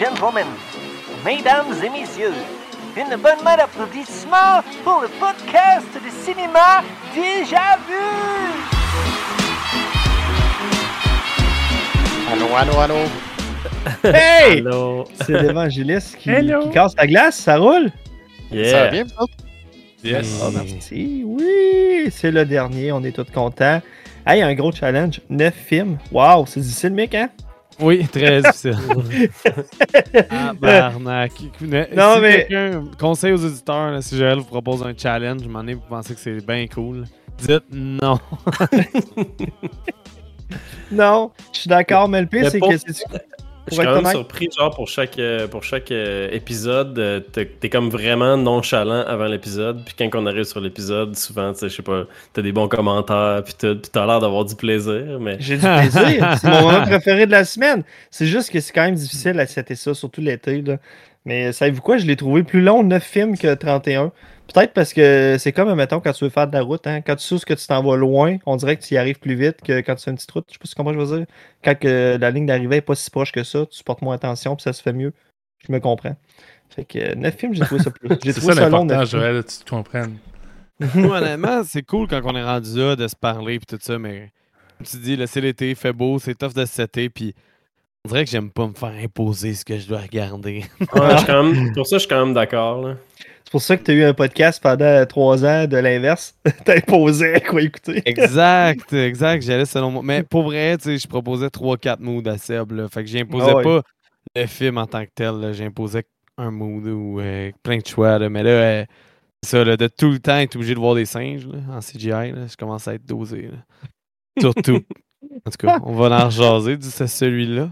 gentlemen, mesdames et messieurs, une bonne main d'applaudissements pour le podcast de cinéma Déjà Vu! Allô, allô, allô? Hey! Allô. C'est l'évangéliste qui, casse la glace, ça roule? Yeah. Ça va bien, vous autres? Yes. Ah, merci. Oui, c'est le dernier, on est tous contents. Hey, un gros challenge, 9 films. Wow, c'est difficile, mec, hein? Oui, très difficile. ah, barnac. Non, si mais- conseille aux auditeurs, là, si Joël vous propose un challenge, m'en est, vous pensez que c'est bien cool, dites non. Non, je suis d'accord, mais le pire, c'est que. Je suis quand même surpris, genre, pour chaque, euh, pour chaque euh, épisode, euh, t'es comme vraiment nonchalant avant l'épisode. Puis quand on arrive sur l'épisode, souvent, tu sais, je sais pas, t'as des bons commentaires, puis tout, puis t'as l'air d'avoir du plaisir, mais... j'ai du plaisir. c'est mon moment préféré de la semaine. C'est juste que c'est quand même difficile à setter ça, surtout l'été. là. Mais savez-vous quoi, je l'ai trouvé plus long, 9 films que 31. Peut-être parce que c'est comme, mettons, quand tu veux faire de la route, hein, quand tu sais que tu t'en vas loin, on dirait que tu y arrives plus vite que quand tu fais une petite route. Je sais pas si tu comprends ce que je veux dire. Quand la ligne d'arrivée est pas si proche que ça, tu portes moins attention, puis ça se fait mieux. Je me comprends. Fait que 9 films, j'ai trouvé ça plus. J'ai C'est trouvé ça ça long. Joël, tu te comprennes. Moi, honnêtement, c'est cool quand on est rendu là de se parler et tout ça, mais comme tu dis, là, c'est l'été, il fait beau, c'est tough de se setter, puis on dirait que j'aime pas me faire imposer ce que je dois regarder. Ouais, je suis quand même- pour ça, je suis quand même d'accord. C'est pour ça que tu as eu un podcast pendant 3 ans de l'inverse. T'as imposé à quoi écouter. exact, exact, j'allais selon moi. Mais pour vrai, tu sais, je proposais 3-4 moods à Seb, là, fait que j'imposais Ah ouais. pas le film en tant que tel, j'imposais un mood ou euh, plein de choix, là, mais là, euh, c'est ça, là, de tout le temps être obligé de voir des singes là, en CGI, là, je commence à être dosé. là. Surtout. En tout cas, on va en rejaser du c'est celui-là.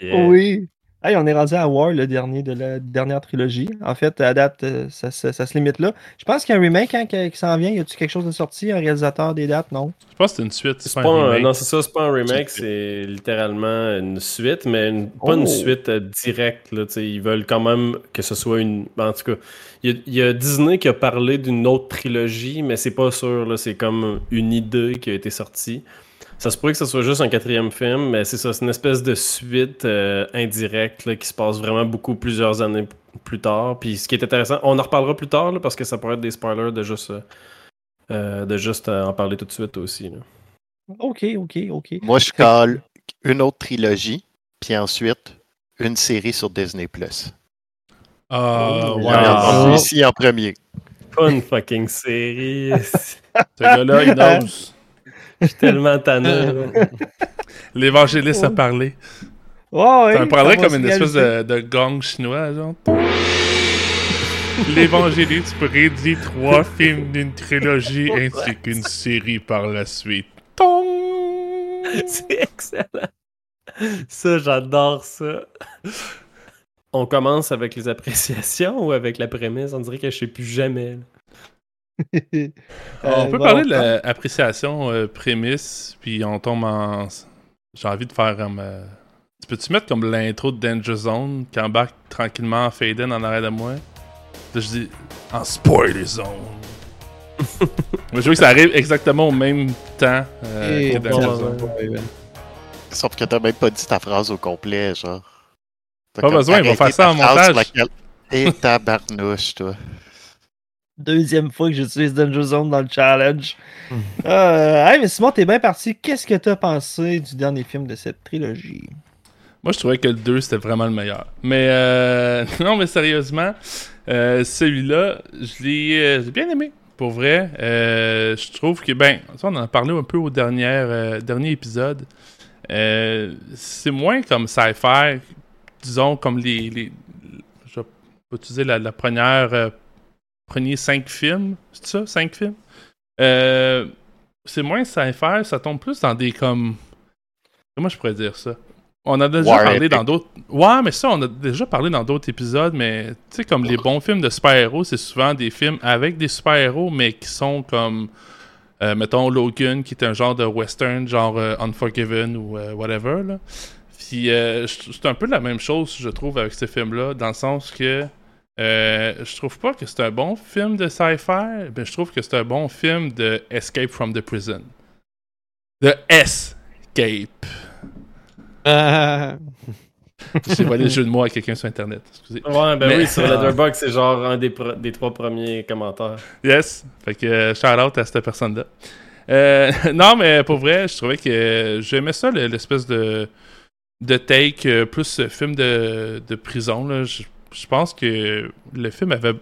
Yeah. Oui. Hey, on est rendu à War, le dernier de la dernière trilogie. En fait, à date, euh, ça, ça- ça se limite là. Je pense qu'il y a un remake hein, qui, qui s'en vient. Y a-tu quelque chose de sorti, un réalisateur, des dates? Non. Je pense que c'est une suite, c'est pas, pas un non, c'est ça, c'est pas un remake, C'est littéralement une suite, mais une- pas Oh. une suite euh, directe. Là, ils veulent quand même que ce soit une. En tout cas, il y, y a Disney qui a parlé d'une autre trilogie, mais c'est pas sûr. là, C'est comme une idée qui a été sortie. Ça se pourrait que ce soit juste un quatrième film, mais c'est ça, c'est une espèce de suite euh, indirecte là, qui se passe vraiment beaucoup plusieurs années plus tard. Puis ce qui est intéressant, on en reparlera plus tard là, parce que ça pourrait être des spoilers de juste, euh, euh, de juste euh, en parler tout de suite aussi. là. Ok, ok, ok. Moi, je colle une autre trilogie, puis ensuite une série sur Disney+. Ah, Oh, ouais. Ah. Celui-ci en premier. Pas une fucking série. Ce gars-là, il ose. Je suis tellement tanné. là. L'évangéliste a parlé. Ouais, ouais, Ça me prendrait ça va comme une espèce de, de gong chinois, genre. L'évangéliste prédit trois films d'une trilogie ainsi qu'une série par la suite. Tong! C'est excellent. Ça, j'adore ça. On commence avec les appréciations ou avec la prémisse? On dirait que je sais plus jamais. là. on Euh, peut bon, parler de l'appréciation euh, prémisse, puis on tombe en. J'ai envie de faire comme. euh, Tu peux-tu mettre comme l'intro de Danger Zone qui embarque tranquillement en fade in en arrière de moi? Là, je dis en spoiler zone. Mais je veux que ça arrive exactement au même temps euh, Et que Danger bon, Zone. bon. Sauf que t'as même pas dit ta phrase au complet, genre. Pas besoin, ils vont faire ça ta en montage. laquelle- Et tabarnouche, toi. Deuxième fois que j'utilise Danger Zone dans le challenge. Euh, hey, mais Simon, t'es bien parti. Qu'est-ce que t'as pensé du dernier film de cette trilogie? Moi, je trouvais que le 2, c'était vraiment le meilleur. Mais euh, non, mais sérieusement, euh, celui-là, je l'ai bien aimé. Pour vrai, je trouve que, ben, ça, on en a parlé un peu au dernier, dernier épisode. C'est moins comme sci-fi, disons, comme les. les je vais utiliser la, la première. Premier cinq films. C'est ça, cinq films? Euh, c'est moins sci-fi, ça tombe plus dans des comme. Comment je pourrais dire ça? On a déjà War parlé epic. dans d'autres. Ouais, mais ça, on a déjà parlé dans d'autres épisodes, mais tu sais, comme les bons films de super-héros, c'est souvent des films avec des super-héros, mais qui sont comme. euh, mettons Logan, qui est un genre de western, genre euh, Unforgiven ou euh, whatever. Là. Puis c'est un peu la même chose, je trouve, avec ce film-là, dans le sens que euh, je trouve pas que c'est un bon film de sci-fi, mais je trouve que c'est un bon film de Escape from the Prison. De Escape. Ah, J'ai volé le jeu de mots à quelqu'un sur Internet. Excusez. Ouais, ben Mais- oui, sur Letterboxd, c'est genre un des, des trois premiers commentaires. Yes. Fait que euh, shout out à cette personne-là. Euh, non, mais pour vrai, je trouvais que j'aimais ça, le- l'espèce de, de take euh, plus euh, film de, de prison. là. Je, je pense que le film avait.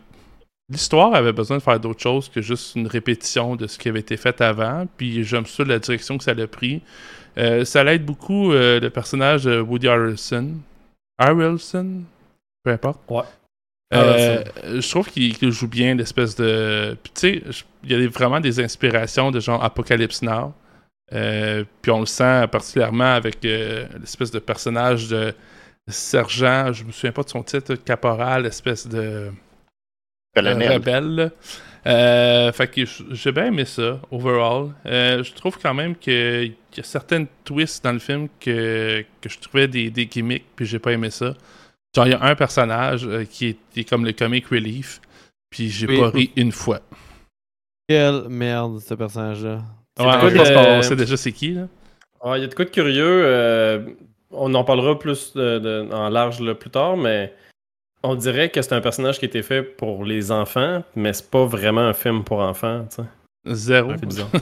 L'histoire avait besoin de faire d'autres choses que juste une répétition de ce qui avait été fait avant. Puis j'aime ça la direction que ça l'a pris. Euh, ça l'aide beaucoup euh, le personnage de Woody Harrelson. Harrelson? Peu importe. Ouais. Euh, je trouve qu'il joue bien l'espèce de. Puis tu sais, il y a vraiment des inspirations de genre Apocalypse Now. Euh, puis on le sent particulièrement avec euh, l'espèce de personnage de sergent, je me souviens pas de son titre, caporal, espèce de Colonel. rebelle. Euh, fait que j'ai bien aimé ça, overall. Euh, je trouve quand même que- qu'il y a certaines twists dans le film que, que je trouvais des, des gimmicks, puis j'ai pas aimé ça. Genre, il y a un personnage euh, qui, est, qui est comme le comic relief, puis j'ai Oui. pas ri une fois. Quelle merde, ce personnage-là. Ouais, quoi je pense de- qu'on sait déjà c'est qui, là. Ah, Il y a de quoi de curieux. Euh, on en parlera plus de- de- en large là, plus tard, mais on dirait que c'est un personnage qui a été fait pour les enfants, mais c'est pas vraiment un film pour enfants. tu sais. Zéro. C'est bizarre.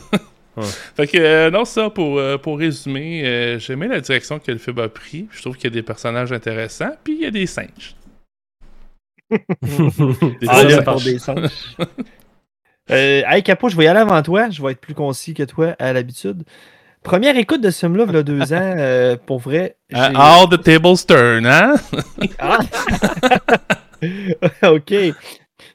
Fait que, euh, non, ça, pour, euh, pour résumer, euh, j'ai aimé la direction que le film a pris. Je trouve qu'il y a des personnages intéressants, puis il y a des singes. Des Ah, singes pour des singes. Euh, hey, Capo, je vais y aller avant toi. Je vais être plus concis que toi à l'habitude. Première écoute de ce film-là, il y a deux ans, euh, pour vrai. Uh, j'ai- all the tables turn, hein? Ah! ok.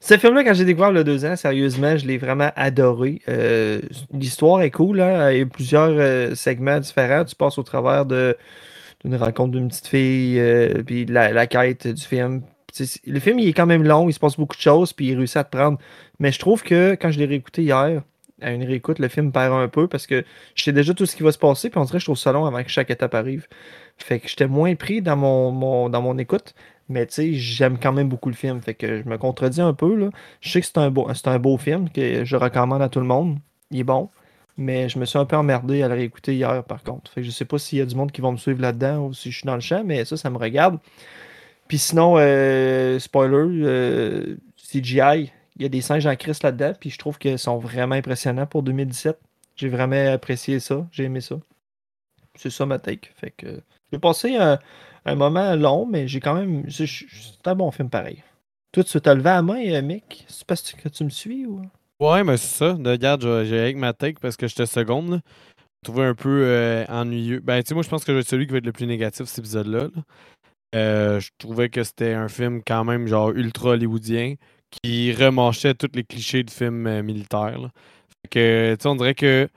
Ce film-là, quand j'ai découvert a deux ans, sérieusement, je l'ai vraiment adoré. Euh, L'histoire est cool, hein? il y a plusieurs euh, segments différents. Tu passes au travers d'une rencontre d'une petite fille, euh, puis la, la quête du film. Le film, il est quand même long, il se passe beaucoup de choses, puis il réussit à te prendre. Mais je trouve que quand je l'ai réécouté hier, à une réécoute, le film perd un peu parce que je sais déjà tout ce qui va se passer, puis on dirait que je ça long avant que chaque étape arrive. Fait que j'étais moins pris dans mon, dans mon écoute. Mais tu sais, j'aime quand même beaucoup le film. Fait que je me contredis un peu. Là. Je sais que c'est un, beau, un beau film que je recommande à tout le monde. Il est bon. Mais je me suis un peu emmerdé à le réécouter hier, par contre. Fait que je sais pas s'il y a du monde qui va me suivre là-dedans ou si je suis dans le champ, mais ça, ça me regarde. Puis sinon, euh, spoiler, euh, CGI, il y a des singes en crise là-dedans. Puis je trouve qu'ils sont vraiment impressionnants pour 2017. J'ai vraiment apprécié ça. J'ai aimé ça. C'est ça ma take. Fait que j'ai passé un, moment long, mais j'ai quand même. C'est un bon film pareil. Toi, tu t'as levé à la main, euh, Mick? C'est parce que tu me suis ou? Ouais, mais c'est ça. De- Regarde, j'ai- avec ma take parce que j'étais seconde. là. Je trouvais un peu euh, ennuyeux. Ben, tu sais, moi, je pense que je vais être celui qui va être le plus négatif cet épisode-là. là. Euh, je trouvais que c'était un film quand même genre ultra hollywoodien qui remanchait tous les clichés de films euh, militaires. Fait que, on dirait que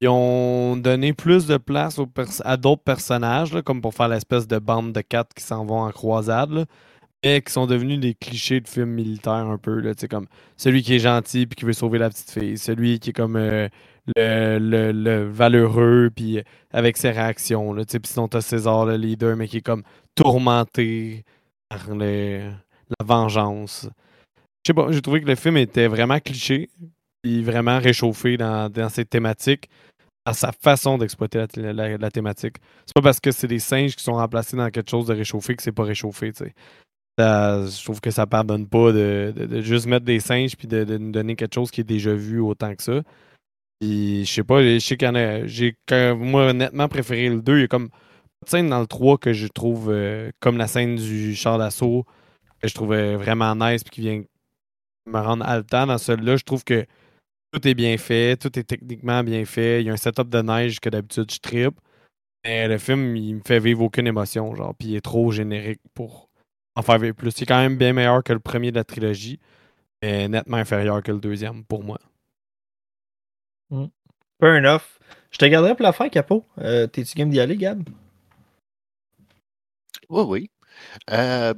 ils ont donné plus de place aux à d'autres personnages, là, comme pour faire l'espèce de bande de quatre qui s'en vont en croisade, mais qui sont devenus des clichés de films militaires un peu. Là, comme celui qui est gentil puis qui veut sauver la petite fille, celui qui est comme euh, le, le- le valeureux puis euh, avec ses réactions. Là, puis sinon t'as César le leader mais qui est comme tourmenté par le- la vengeance. Je sais pas, j'ai trouvé que le film était vraiment cliché puis vraiment réchauffé dans, ses thématiques, dans sa façon d'exploiter la, thématique. C'est pas parce que c'est des singes qui sont remplacés dans quelque chose de réchauffé que c'est pas réchauffé, tu sais. Je trouve que ça pardonne pas de, juste mettre des singes puis de, nous donner quelque chose qui est déjà vu autant que ça. Puis je sais pas, je sais qu'il y en a. J'ai moi honnêtement préféré le 2. Il y a comme pas de scène dans le 3 que je trouve euh, comme la scène du char d'assaut que je trouvais vraiment nice puis qui vient me rendre haletant. Dans celui-là, je trouve que tout est bien fait, tout est techniquement bien fait. Il y a un setup de neige que d'habitude je tripe. Mais le film, il me fait vivre aucune émotion, genre, puis il est trop générique pour en faire vivre plus. Il est quand même bien meilleur que le premier de la trilogie, mais nettement inférieur que le deuxième pour moi. Fair enough. Je te garderai pour la fin, Capo. Euh, T'es-tu game d'y aller, Gab? Oui, oui. Euh,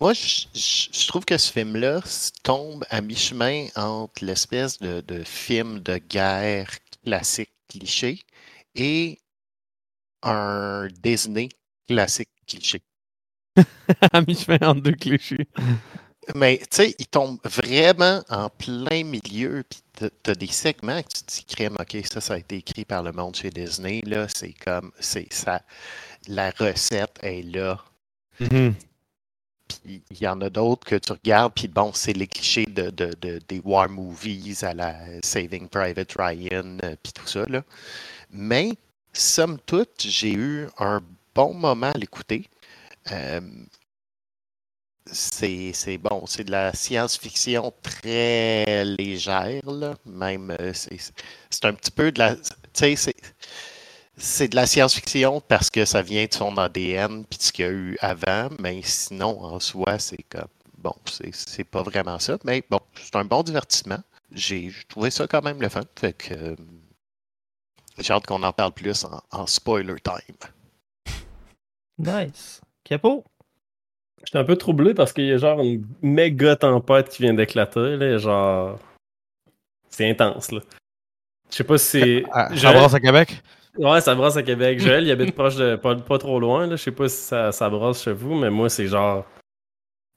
moi, je, je- je trouve que ce film-là tombe à mi-chemin entre l'espèce de, de film de guerre classique cliché et un Disney classique cliché. à mi-chemin entre deux clichés. Mais tu sais, il tombe vraiment en plein milieu, puis t'as- t'as des segments que tu te dis, crème, ok, ça, ça a été écrit par le monde chez Disney, là, c'est comme, c'est ça, la recette est là. Mhm. Puis il y en a d'autres que tu regardes, puis bon, c'est les clichés de, de- de- des war movies à la Saving Private Ryan, euh, puis tout ça, là. Mais, somme toute, j'ai eu un bon moment à l'écouter. Euh, c'est bon, c'est de la science-fiction très légère, là. Même, euh, c'est c'est un petit peu de la. Tu sais, c'est. De la science-fiction parce que ça vient de son ADN puis de ce qu'il y a eu avant, mais sinon, en soi, c'est comme. Bon, c'est c'est pas vraiment ça, mais bon, c'est un bon divertissement. J'ai trouvé ça quand même le fun. Fait que. euh, J'ai hâte qu'on en parle plus en, en spoiler time. Nice. Capo? J'étais un peu troublé parce qu'il y a genre une méga tempête qui vient d'éclater, là, genre... C'est intense, là. Je sais pas si c'est... À, à Joël- Brasse à Québec? Ouais, ça brasse à Québec. Joël, il habite proche de... Pas, pas trop loin, là. Je sais pas si ça, ça brasse chez vous, mais moi, c'est genre...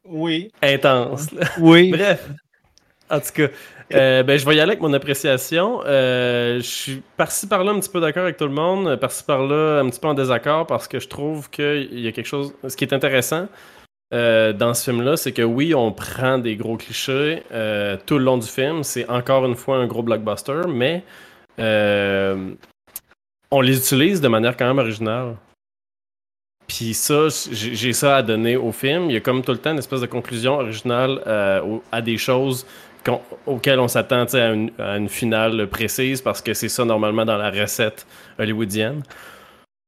Oui. Intense, là. Oui. Bref. En tout cas, euh, ben, je vais y aller avec mon appréciation. Euh, je suis par-ci par-là un petit peu d'accord avec tout le monde, par-ci par-là un petit peu en désaccord parce que je trouve qu'il y a quelque chose. Ce qui est intéressant euh, dans ce film-là, c'est que oui, on prend des gros clichés tout le long du film. C'est encore une fois un gros blockbuster, mais on les utilise de manière quand même originale. Puis ça, j'ai ça à donner au film. Il y a comme tout le temps une espèce de conclusion originale euh, à des choses auxquelles on s'attend à une, à une finale précise parce que c'est ça normalement dans la recette hollywoodienne.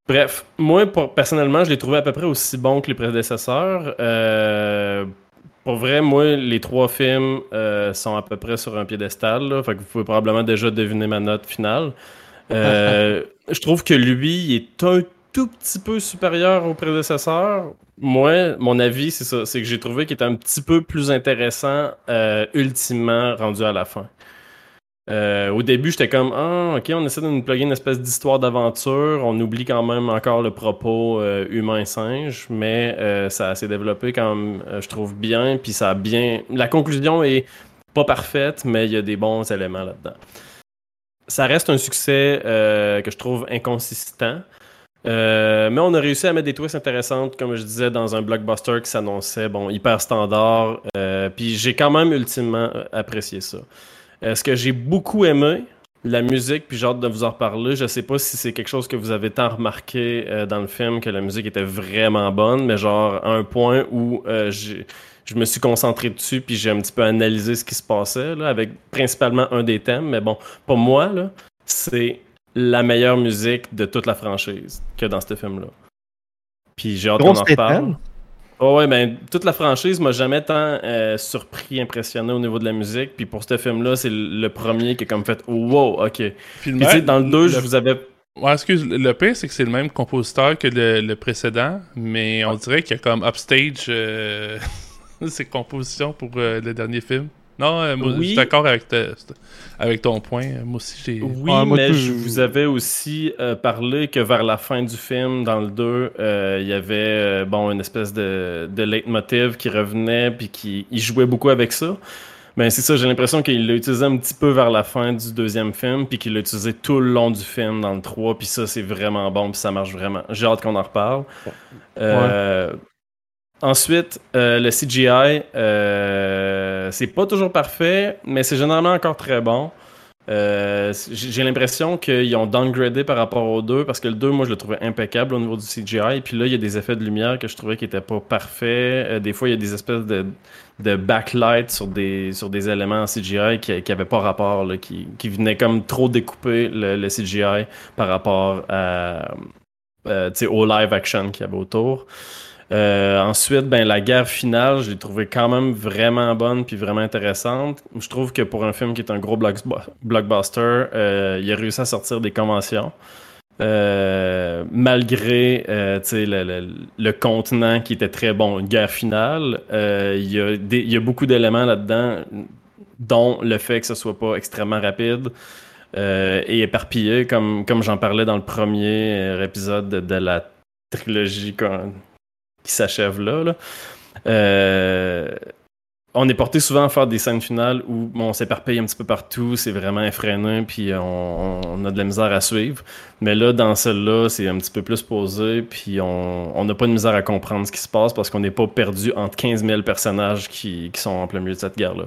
Bref, moi personnellement, je l'ai trouvé à peu près aussi bon que les prédécesseurs. Euh, pour vrai, moi, les trois films euh, sont à peu près sur un piédestal. Vous pouvez probablement déjà deviner ma note finale. Euh, je trouve que lui il est un tout petit peu supérieur au prédécesseur. Moi, mon avis, c'est ça. C'est que j'ai trouvé qu'il était un petit peu plus intéressant euh, ultimement rendu à la fin. Euh, au début, j'étais comme Ah, ok, on essaie de nous plugger une espèce d'histoire d'aventure. On oublie quand même encore le propos humain-singe, mais ça s'est développé quand même, je trouve bien. Puis ça a bien. La conclusion est pas parfaite, mais il y a des bons éléments là-dedans. Ça reste un succès euh, que je trouve inconsistant. Euh, mais on a réussi à mettre des twists intéressantes, comme je disais, dans un blockbuster qui s'annonçait bon, hyper standard. Euh, puis j'ai quand même ultimement apprécié ça. Ce que j'ai beaucoup aimé, la musique, puis j'ai hâte de vous en reparler. Je sais pas si c'est quelque chose que vous avez tant remarqué dans le film, que la musique était vraiment bonne, mais genre à un point où j'ai- je me suis concentré dessus, puis j'ai un petit peu analysé ce qui se passait, là, avec principalement un des thèmes. Mais bon, pour moi, là, c'est la meilleure musique de toute la franchise que dans ce film-là. Puis j'ai hâte qu'on en reparle. étenne. Oh ouais, ben, toute la franchise m'a jamais tant euh, surpris, impressionné au niveau de la musique. Puis pour ce film-là, c'est le premier qui a comme fait wow, ok. Puis même- dans le 2, je vous avais. Ouais, excuse, le pire, c'est que c'est le même compositeur que le, le précédent, mais on dirait qu'il y a comme upstage euh, ses compositions pour euh, le dernier film. Non, euh, moi, Oui. je suis d'accord avec, avec ton point. Moi aussi, j'ai. Oui, Ouais, moi, mais je vous avais aussi euh, parlé que vers la fin du film, dans le 2, euh, il y avait euh, bon, une espèce de, de leitmotiv qui revenait, puis qui il jouait beaucoup avec ça. Mais c'est ça, j'ai l'impression qu'il l'a utilisé un petit peu vers la fin du deuxième film, puis qu'il l'a utilisé tout le long du film dans le 3, puis ça, c'est vraiment bon, puis ça marche vraiment. J'ai hâte qu'on en reparle. Euh, Ensuite, euh, le CGI, euh, c'est pas toujours parfait, mais c'est généralement encore très bon. Euh, j'ai l'impression qu'ils ont downgradé par rapport au 2 parce que le 2, moi, je le trouvais impeccable au niveau du CGI. Puis là, il y a des effets de lumière que je trouvais qui étaient pas parfaits. Euh, des fois, il y a des espèces de, de backlight sur des, sur des éléments en CGI qui, qui avaient pas rapport, là, qui, qui venaient comme trop découper le, le CGI par rapport à, euh, au live action qu'il y avait autour. Euh, ensuite, ben, la guerre finale, je l'ai trouvée quand même vraiment bonne puis vraiment intéressante. Je trouve que pour un film qui est un gros blockbu- blockbuster, euh, il a réussi à sortir des conventions. Euh, malgré le, le- le contenant qui était très bon, une guerre finale, il y, a y a beaucoup d'éléments là-dedans, dont le fait que ce soit pas extrêmement rapide et éparpillé, comme, comme j'en parlais dans le premier épisode de, la trilogie qui s'achève là. Euh, on est porté souvent à faire des scènes finales où on s'éparpille un petit peu partout, c'est vraiment effréné, puis on, a de la misère à suivre. Mais là, dans celle-là, c'est un petit peu plus posé, puis on n'a pas de misère à comprendre ce qui se passe parce qu'on n'est pas perdu entre 15 000 personnages qui, qui sont en plein milieu de cette guerre-là.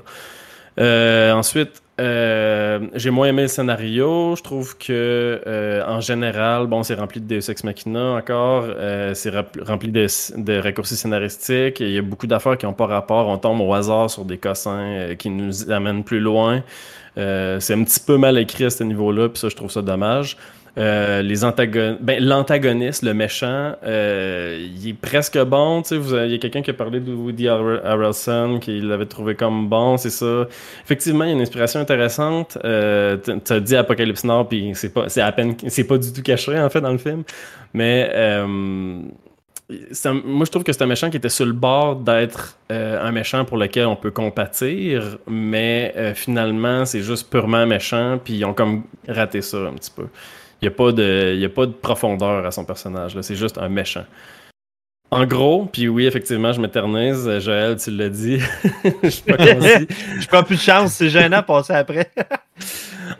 Euh, ensuite, euh, j'ai moins aimé le scénario. Je trouve que euh, en général, bon, c'est rempli de Deus Ex Machina encore. Euh, c'est rempli de, de raccourcis scénaristiques. Il y a beaucoup d'affaires qui n'ont pas rapport. On tombe au hasard sur des cossins euh, qui nous amènent plus loin. Euh, c'est un petit peu mal écrit à ce niveau-là, puis ça, je trouve ça dommage. Euh, les antagon... ben, l'antagoniste, le méchant, euh, il est presque bon. Tu sais, il y a quelqu'un qui a parlé de Woody Harrel- Harrelson, qui l'avait trouvé comme bon, c'est ça. Effectivement, il y a une inspiration intéressante. Euh, t- T'as dit Apocalypse Now, puis c'est pas, c'est à peine, c'est pas du tout caché en fait dans le film. Mais euh, moi, je trouve que c'est un méchant qui était sur le bord d'être un méchant pour lequel on peut compatir, mais finalement, c'est juste purement méchant, puis ils ont comme raté ça un petit peu. Il n'y a, pas de- y a pas de profondeur à son personnage, c'est juste un méchant. En gros, puis oui, effectivement, je m'éternise. Euh, Joël, tu l'as dit. je pas. Je prends plus de chance, c'est gênant de passer après.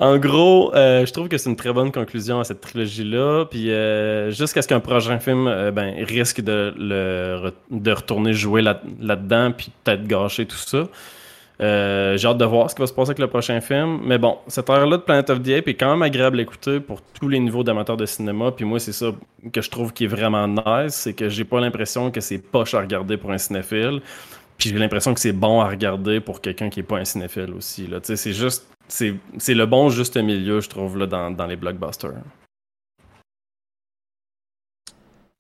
En gros, euh, je trouve que c'est une très bonne conclusion à cette trilogie-là. Puis euh, jusqu'à ce qu'un prochain film euh, ben, risque de, le, de retourner jouer là- là-dedans, puis peut-être gâcher tout ça. Euh, J'ai hâte de voir ce qui va se passer avec le prochain film. Mais bon, cette heure-là de Planet of the Apes est quand même agréable à écouter pour tous les niveaux d'amateurs de cinéma. Puis moi, c'est ça que je trouve qui est vraiment nice. C'est que j'ai pas l'impression que c'est poche à regarder pour un cinéphile. Puis j'ai l'impression que c'est bon à regarder pour quelqu'un qui est pas un cinéphile aussi. Là. C'est juste c'est c'est le bon juste milieu, je trouve, là, dans, dans les blockbusters.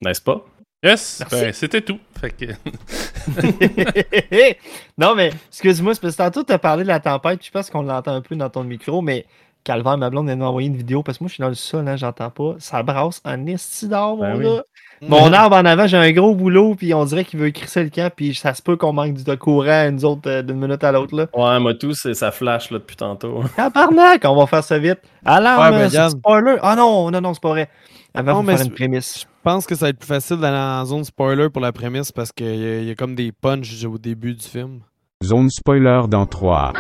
N'est-ce pas? Yes, ben, c'était tout. Fait que... non, mais excuse-moi, c'est parce que tantôt, tu as parlé de la tempête. Je pense qu'on l'entend un peu dans ton micro, mais Calvaire, ma blonde, vient de m'envoyer une vidéo parce que moi, je suis dans le sol, hein, j'entends pas. Ça brasse en esti d'or, Ben mon oui. gars. Mon arbre en avant, j'ai un gros boulot, puis on dirait qu'il veut crisser le camp, puis ça se peut qu'on manque de courant, nous autres, euh, d'une minute à l'autre. là. Ouais, moi tout, c'est- ça flash là, depuis tantôt. Tabarnak, on va faire ça vite. Alarme, Ouais, ben, c'est spoiler. Ah non, non, non, c'est pas vrai. Avant, mais faire une prémisse. Je pense que ça va être plus facile d'aller en zone spoiler pour la prémisse parce qu'il y, y a comme des punchs au début du film. Zone spoiler dans 3,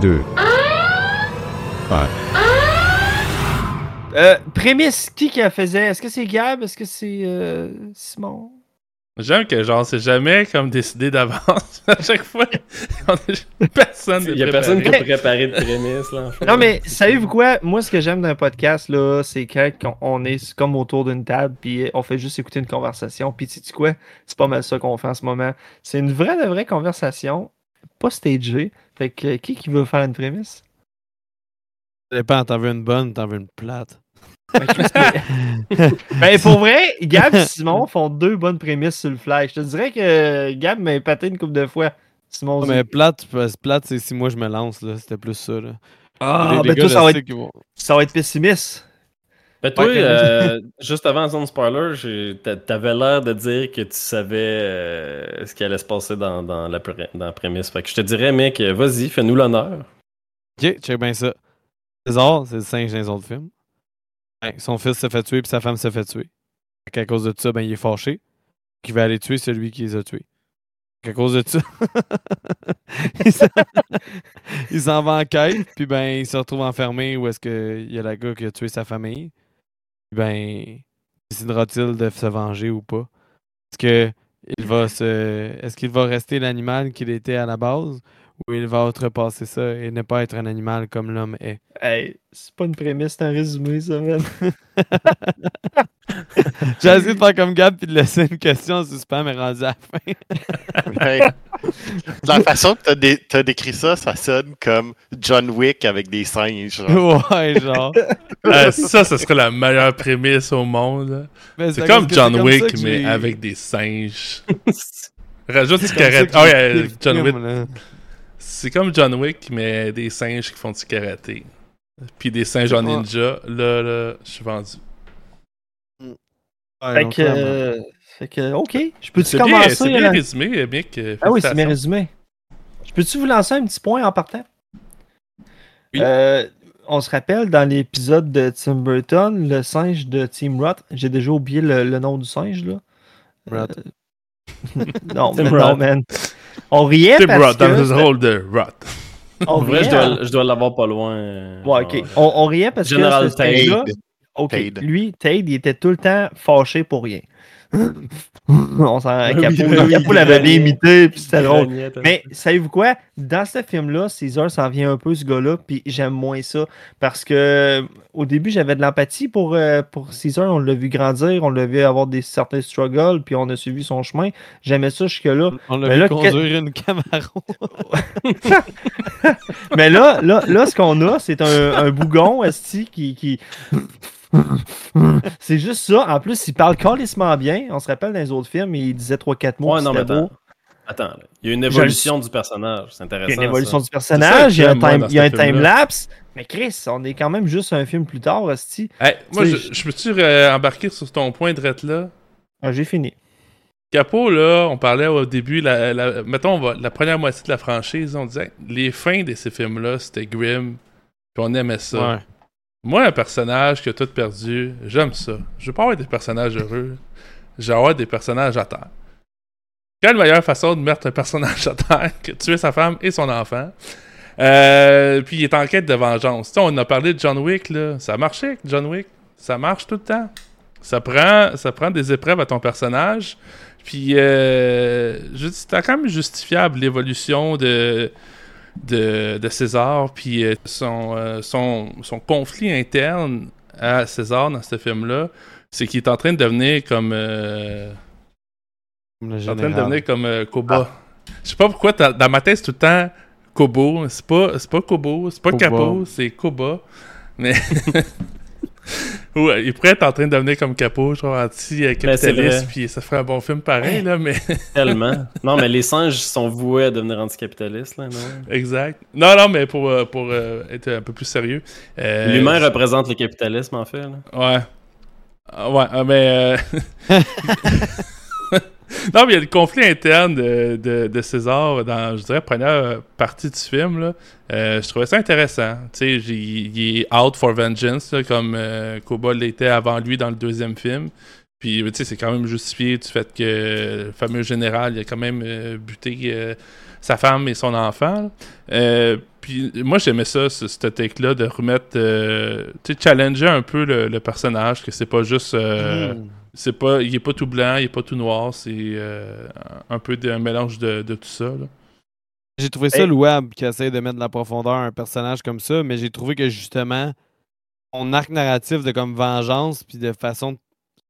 2, 1. Euh, prémisse, qui qui la faisait? Est-ce que c'est Gab? Est-ce que c'est euh, Simon? J'aime que, genre, c'est jamais comme décidé d'avance. à chaque fois, on a personne Il y a personne qui a préparé de prémisse. Là, en fait. Non, mais savez-vous quoi? Moi, ce que j'aime d'un podcast, là, c'est quand on- est comme autour d'une table, puis on fait juste écouter une conversation. Puis, sais-tu quoi? C'est pas mal ça qu'on fait en ce moment. C'est une vraie, de vraie conversation, pas stagée. Fait que qui qui veut faire une prémisse? Ça dépend, t'en veux une bonne, t'en veux une plate. Ben, pour vrai, Gab et Simon font deux bonnes prémices sur le fly. Je te dirais que Gab m'a épaté une couple de fois. Simon, Ouais, mais plate, plate c'est si moi je me lance, là. C'était plus ça, là. ah, Les- les ben gars, toi, ça va, être, qu'ils vont- ça va être pessimiste. Ben, toi, Ouais. euh, juste avant Zone Spoiler, t'avais l'air de dire que tu savais euh, ce qui allait se passer dans, dans, la, pré- dans la prémisse. Fait que je te dirais, mec, euh, vas-y, fais-nous l'honneur. Ok, check bien ça. César, c'est le singe dans les autres films. Son fils se fait tuer puis sa femme se fait tuer. Qu'à cause de ça, ben, il est fâché. Qu'il va aller tuer celui qui les a tués. Qu'à cause de ça, il s'en- va en quête, puis ben, il se retrouve enfermé où est-ce qu'il y a la gars qui a tué sa famille. Puis ben, décidera-t-il de se venger ou pas? Est-ce que il va se. Est-ce qu'il va rester l'animal qu'il était à la base? Ou il va outrepasser ça et ne pas être un animal comme l'homme est. Hey, c'est pas une prémisse, c'est un résumé, ça, man. J'ai essayé de faire comme Gab puis de laisser une question en suspens, mais rendu à la fin. De la façon que t'as dé- t'as décrit ça, ça sonne comme John Wick avec des singes. genre. ouais, genre. Euh, ça, ce serait la meilleure prémisse au monde. C'est comme John comme Wick, mais avec des singes. Rajoute Ah j'ai ouais, écouté le John Wick. C'est comme John Wick, mais des singes qui font du karaté. Puis des singes en ninja. Là, là, je suis vendu. Ouais, Fait que, euh, fait que, ok. Je peux-tu C'est bien, commencer? c'est bien euh? résumé, Mick. euh, Ah oui, c'est mes félicitations. résumés. Je peux-tu vous lancer un petit point en partant? Oui. Euh, on se rappelle dans l'épisode de Tim Burton, le singe de Team Roth. J'ai déjà oublié le, le nom du singe, là. Roth. Euh, non, Tim mais Roth. non, man. On riait Tim parce Roth, dans que... le rôle de Roth. On En vrai, riait, je hein. dois, je dois l'avoir pas loin. Ouais, ok. On, on riait parce Général que ce Tade. ok, Tade. lui, Tade, il était tout le temps fâché pour rien. On s'en Oui, Capot, oui, oui, Capot il l'avait bien imité, puis c'était drôle. Mais savez-vous quoi? Dans ce film-là, Caesar s'en vient un peu ce gars-là, puis j'aime moins ça. Parce que au début, j'avais de l'empathie pour, euh, pour Caesar. On l'a vu grandir, on l'a vu avoir des certains struggles, puis on a suivi son chemin. J'aimais ça jusque-là. On l'a vu là, conduire une Camaro. Mais là, là, là ce qu'on a, c'est un, un bougon, esti, qui. qui... c'est juste ça. En plus, il parle calissement bien. On se rappelle dans les autres films, il disait 3-4 mots. Ouais, non, mais attends. beau. Attends, là. il y a une Je évolution du personnage. C'est Il intéressant. y a une évolution ça. du personnage, il y a un time, il y a un time-lapse. Mais Chris, on est quand même juste un film plus tard. Hey, moi, je, peux-tu euh, embarquer sur ton point de là? Ah, J'ai fini. Capot, là, on parlait au début, la, la- mettons, on va- la première moitié de la franchise, on disait les fins de ces films-là, c'était grim, puis on aimait ça. Ouais. Moi, un personnage qui a tout perdu, j'aime ça. Je veux pas avoir des personnages heureux, veux avoir des personnages à terre. Quelle meilleure façon de mettre un personnage à terre que tuer sa femme et son enfant? Euh, puis il est en quête de vengeance. On a parlé de John Wick, là. Ça a marché John Wick. Ça marche tout le temps. Ça prend, ça prend des épreuves à ton personnage. Puis, euh, c'est quand même justifiable l'évolution de, de, de César, puis euh, son, euh, son, son conflit interne à César dans ce film-là, c'est qu'il est en train de devenir comme. euh, il est en train de devenir comme Koba. Je sais pas pourquoi, dans ma tête, c'est tout le temps Kobo. C'est pas, pas Kobo, c'est pas Koba. Capo, c'est Koba. Mais. il pourrait être en train de devenir comme Capo, genre Ben, anti-capitaliste, vrai. puis ça ferait un bon film pareil, là, mais. Tellement. Non, mais les singes sont voués à devenir anticapitalistes, là, non? exact. Non, non, mais pour, euh, pour euh, être un peu plus sérieux. euh, L'humain représente le capitalisme, en fait. Là. Ouais. Ah, ouais, ah, mais. euh, non, mais il y a le conflit interne de, César dans, je dirais, la première partie du film. Là. Euh, je trouvais ça intéressant. Il est out for vengeance, comme euh, l'était avant lui dans le deuxième film. Puis, tu sais, c'est quand même justifié du fait que le fameux général, il a quand même euh, buté euh, sa femme et son enfant. puis moi, j'aimais ça, ce, ce take-là, de remettre, tu sais, challenger un peu le, personnage, que c'est pas juste, Mm. C'est pas, il est pas tout blanc, il est pas tout noir, c'est euh, un peu de- un mélange de, de tout ça. là. J'ai trouvé ça Hey. louable qu'il essaie de mettre de la profondeur à un personnage comme ça, mais j'ai trouvé que justement, son arc narratif de comme vengeance, puis de façon.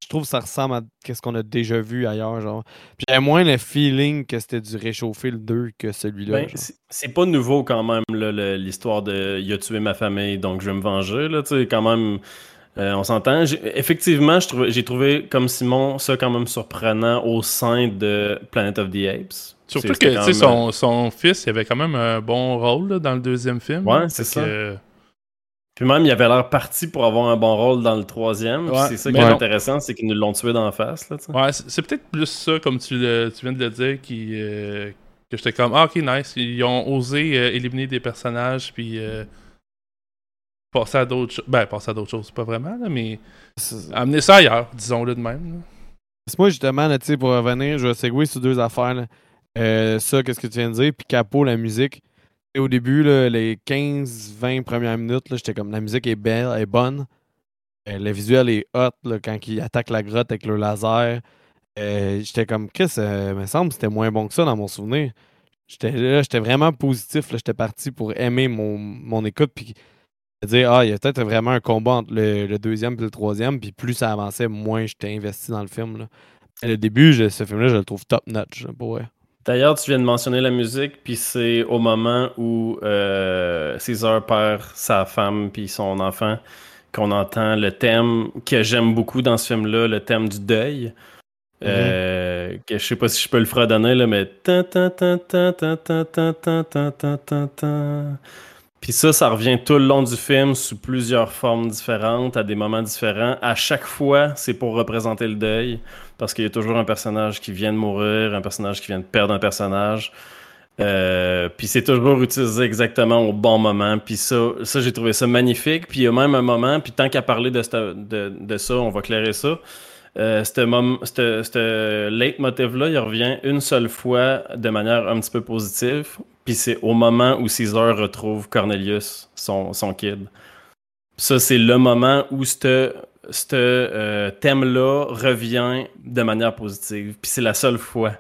Je trouve que ça ressemble à ce qu'on a déjà vu ailleurs. genre. Puis j'avais moins le feeling que c'était du réchauffer le 2 que celui-là. Ben, c'est- pas nouveau quand même, là, le- l'histoire de il a tué ma famille, donc je vais me venger. Là, tu sais, quand même, euh, on s'entend. Effectivement, j'ai trouvé, comme Simon, ça quand même surprenant au sein de Planet of the Apes. Surtout que, même, son, son fils, il avait quand même un bon rôle là, dans le deuxième film. Ouais, c'est ça. que, Puis même, il avait l'air parti pour avoir un bon rôle dans le troisième. Ouais, c'est ça qui est non. intéressant, c'est qu'ils nous l'ont tué d'en face. Là. Ouais, c'est peut-être plus ça, comme tu, le- tu viens de le dire, qui, euh, que j'étais comme, ah, ok, nice. Ils ont osé euh, éliminer des personnages, puis passer à d'autres choses. Ben, passer à d'autres choses, pas vraiment, là, mais amener ça ailleurs, disons-le de même. là. C'est moi, justement, là, pour revenir, je vais segouer sur deux affaires. là. Euh, ça, qu'est-ce que tu viens de dire, puis Capot, la musique. Et au début, là, les 15-20 premières minutes, j'étais comme la musique est belle, elle est bonne. Euh, le visuel est hot là, quand ils attaquent la grotte avec le laser. Euh, j'étais comme Chris, euh, me semble que c'était moins bon que ça dans mon souvenir. J'étais là, j'étais vraiment positif. J'étais parti pour aimer mon, mon écoute puis dire Ah, il y a peut-être vraiment un combat entre le, le deuxième et le troisième. Puis plus ça avançait, moins j'étais investi dans le film. Là. Et le début, je- ce film-là, je le trouve top notch. là, pour vrai. D'ailleurs, tu viens de mentionner la musique, puis c'est au moment où euh, César perd sa femme puis son enfant qu'on entend le thème que j'aime beaucoup dans ce film-là, le thème du deuil. Euh, que je sais pas si je peux le fredonner, là, mais. Puis ça, ça revient tout le long du film sous plusieurs formes différentes, à des moments différents. À chaque fois, c'est pour représenter le deuil, parce qu'il y a toujours un personnage qui vient de mourir, un personnage qui vient de perdre un personnage. Euh, puis c'est toujours utilisé exactement au bon moment. Puis ça, ça j'ai trouvé ça magnifique. Puis il y a même un moment, puis tant qu'à parler de, de, ça, on va clairer ça. Euh, ce leitmotiv-là, il revient une seule fois de manière un petit peu positive, puis c'est au moment où Caesar retrouve Cornelius, son, son kid. Ça, c'est le moment où ce euh, thème-là revient de manière positive. Puis c'est la seule fois.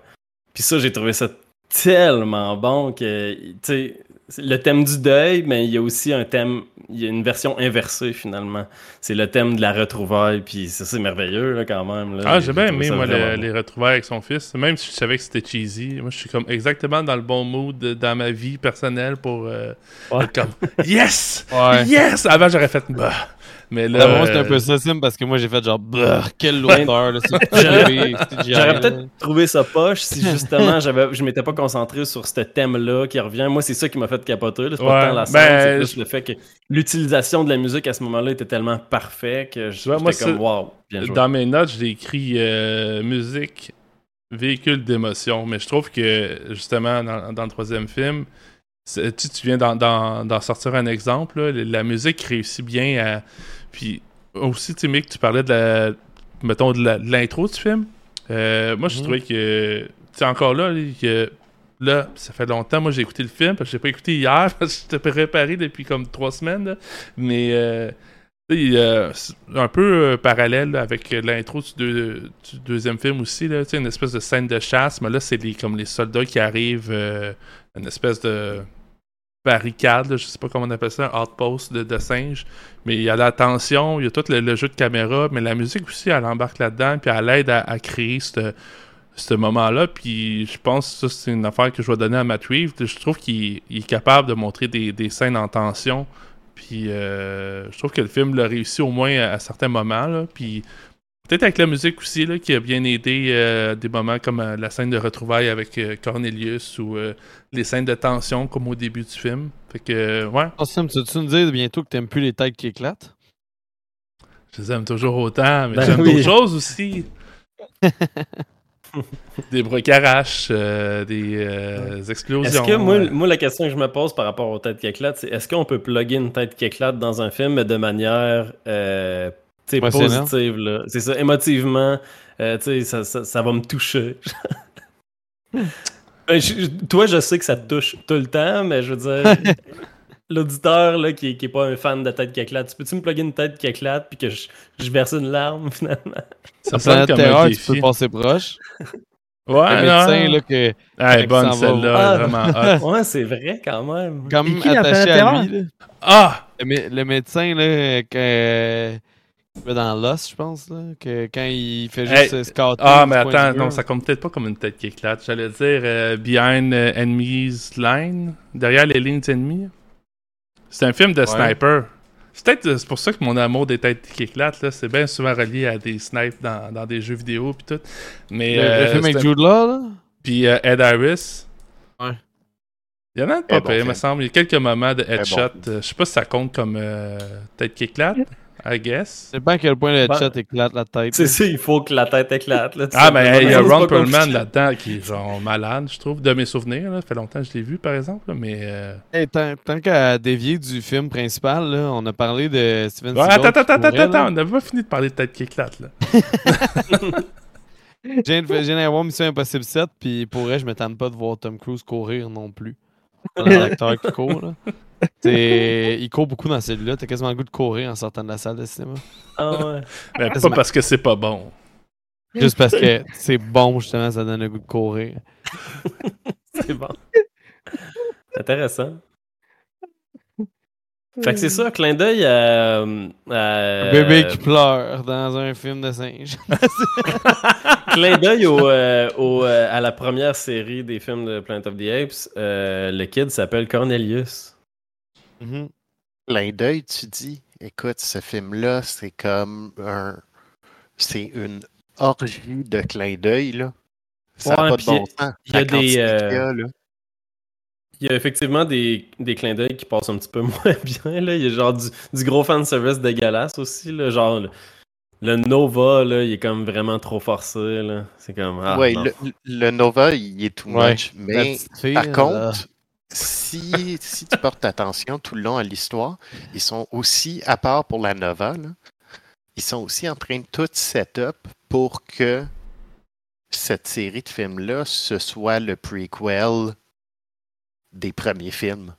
Puis ça, j'ai trouvé ça tellement bon que, tu sais, le thème du deuil, mais il y a aussi un thème, il y a une version inversée finalement. C'est le thème de la retrouvaille, puis ça, c'est merveilleux là, quand même. là. Ah, j'ai bien aimé, moi, le- les retrouvailles avec son fils. Même si je savais que c'était cheesy. Moi, je suis comme exactement dans le bon mood dans ma vie personnelle pour euh, Ouais. être comme Yes! Ouais. Yes! Avant, j'aurais fait bah. Mais là. C'est un euh, peu ça, Sim, parce que moi, j'ai fait genre, quelle lourdeur, là, c'est CGI, CGI, J'aurais peut-être trouvé ça poche si justement j'avais, je m'étais pas concentré sur ce thème-là qui revient. Moi, c'est ça qui m'a fait capoter. C'est pas Ouais, tant la scène, ben, c'est plus le fait que l'utilisation de la musique à ce moment-là était tellement parfait que je- j'étais moi, comme wow, bien joué. Dans mes notes, j'ai écrit euh, musique, véhicule d'émotion. Mais je trouve que, justement, dans, dans le troisième film, tu, tu viens d'en- sortir un exemple. là. La musique réussit bien à. Puis aussi, tu sais, Mick, tu parlais de la. Mettons, de l'intro du film. Euh, moi, je Mhm. trouvais que. Tu sais, encore là, que. Là, ça fait longtemps, moi j'ai écouté le film, parce que j'ai pas écouté hier, parce que j'étais préparé depuis comme trois semaines. là. Mais euh, euh, un peu euh, parallèle là, avec l'intro du, deux- du deuxième film aussi, là, une espèce de scène de chasse, mais là c'est les, comme les soldats qui arrivent, euh, une espèce de barricade, je sais pas comment on appelle ça, un outpost de, de singes, mais il y a la tension, il y a tout le, jeu de caméra, mais la musique aussi, elle embarque là-dedans, puis elle aide à, créer ce moment-là, puis je pense que ça, c'est une affaire que je vais donner à Matt Reeves. Je trouve qu'il il est capable de montrer des, scènes en tension, puis euh, je trouve que le film l'a réussi au moins à, à certains moments, là, puis peut-être avec la musique aussi, là, qui a bien aidé euh, des moments comme euh, la scène de retrouvailles avec euh, Cornelius ou euh, les scènes de tension comme au début du film. Fait que, euh, ouais, Oh, tu veux-tu nous dire bientôt que t'aimes plus les têtes qui éclatent? je les aime toujours autant, mais Ben j'aime oui. d'autres choses aussi. des brocaraches, euh, des euh, explosions. Est-ce que moi, euh, moi, la question que je me pose par rapport aux têtes qui éclatent, c'est est-ce qu'on peut plugger une tête qui éclate dans un film mais de manière tu positive? là? C'est ça, émotivement, euh, tu sais, ça, ça, ça va me toucher. Ben, je- toi, je sais que ça te touche tout le temps, mais je veux dire, l'auditeur là, qui, qui est pas un fan de tête qui éclate, tu peux-tu me plugger une tête qui éclate puis que je, je verse une larme finalement? ça planète comme Terreur, un tu peux défi. passer proche. Ouais, le non. médecin, là, que, Ah, elle est bonne ça celle-là, Ah. vraiment hot. Ouais, c'est vrai quand même. quand même qui, la attaché à lui, là. Ah! Le, mé- le médecin, là, que, dans l'os, je pense, là, que quand il fait juste Hey, se scatter Ah, mais attends, non, ça compte peut-être pas comme une tête qui éclate. J'allais dire euh, Behind euh, Enemy's Line, derrière les lignes ennemies. C'est un film de sniper. C'est peut-être euh, c'est pour ça que mon amour des têtes qui éclatent, là, c'est bien souvent relié à des snipes dans, dans des jeux vidéo puis tout. Mais, Le, le euh, film avec Jude Law, là? Puis euh, Ed Harris. Ouais. Il y en a un Très pas bon il me semble. Il y a quelques moments de headshot. bon. euh, je sais pas si ça compte comme euh, tête qui éclate, I guess. Je sais pas à quel point le Ben, chat éclate la tête. C'est ça, il faut que la tête éclate. Là, Ah, ben, il y a C'est Ron Perlman là-dedans qui est genre malade, je trouve, de mes souvenirs. Là. Ça fait longtemps que je l'ai vu, par exemple, là, mais. euh, Hey, tant tant qu'à dévier du film principal, là, on a parlé de Steven Ouais, Seagal. attends, attends, attends, attends, on n'a pas fini de parler de tête qui éclate, là. Je viens d'avoir Mission Impossible 7, puis pour vrai, je m'attends pas de voir Tom Cruise courir non plus. Pas L'acteur qui court, là. Il court beaucoup dans celui-là. T'as quasiment le goût de courir en sortant de la salle de cinéma. Ah ouais. Mais pas parce que c'est pas bon. Juste parce que c'est bon, justement, ça donne le goût de courir. C'est bon. Intéressant. Fait que c'est ça, clin d'œil à. à- Un bébé qui pleure dans un film de singe. clin d'œil au, euh, au, euh, à la première série des films de Planet of the Apes. euh, le kid s'appelle Cornelius. Mhm. Clin d'œil, tu dis. Écoute, ce film-là, c'est comme un. C'est une orgie de clin d'œil, là. Ça Ouais, pas de bon sens. il y a des, euh, a, là. Il y a effectivement des, des clins d'œil qui passent un petit peu moins bien. Là. Il y a genre du, du gros fanservice dégueulasse aussi. Là. Genre le, le Nova, là, il est comme vraiment trop forcé. Là. C'est comme. Ah, ouais, le, le Nova, il est too Ouais. much. Mais par contre, si, si tu portes attention tout le long à l'histoire, ils sont aussi, à part pour la Nova, là, ils sont aussi en train de tout set up pour que cette série de films-là, ce soit le prequel des premiers films.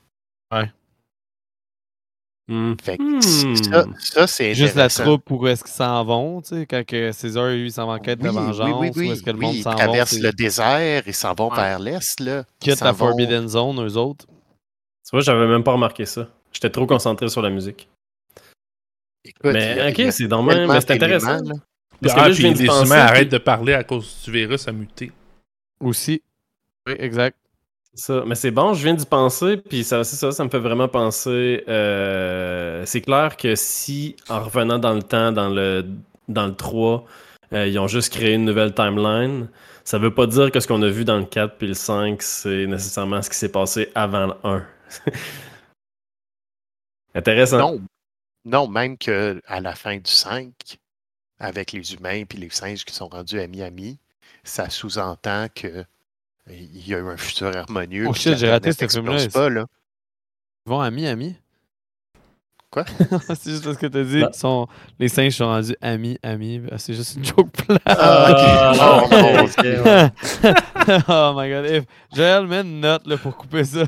Hmm. Fait que Hmm. ça, ça, c'est Juste la troupe, où est-ce qu'ils s'en vont, tu sais, quand que César, lui, s'en va en quête de Oui, oui, vengeance, oui, oui, où est-ce que le monde ils s'en va, traversent c'est- le désert, ils s'en vont Ouais. vers l'est, là. Ils quitte la vont- Forbidden Zone, eux autres. Tu vois, j'avais même pas remarqué ça. J'étais trop concentré sur la musique. Écoute, mais a- ok, c'est dommage, tellement mais c'est intéressant. là. Parce que ah, là, je viens penser, arrêtent puis- de parler à cause du virus a muté. Aussi. Oui, exact. Ça. Mais c'est bon, je viens d'y penser, puis ça, ça, ça me fait vraiment penser. euh, c'est clair que si, en revenant dans le temps, dans le, dans le 3, euh, ils ont juste créé une nouvelle timeline, ça veut pas dire que ce qu'on a vu dans le 4 puis le 5, c'est nécessairement ce qui s'est passé avant le 1. Intéressant. Non, non, même que à la fin du 5, avec les humains et les singes qui sont rendus amis-amis, ça sous-entend que il y a eu un futur harmonieux. Oh shit, j'ai raté planète ce film-là. pas, là. Ils vont amis, amis. Quoi? c'est juste parce que t'as dit, sont... les singes sont rendus amis, amis. Ah, C'est juste une joke plate. Ah, ok. Oh, mon Dieu. oh my god. If- Joël, mets une note là, pour couper ça.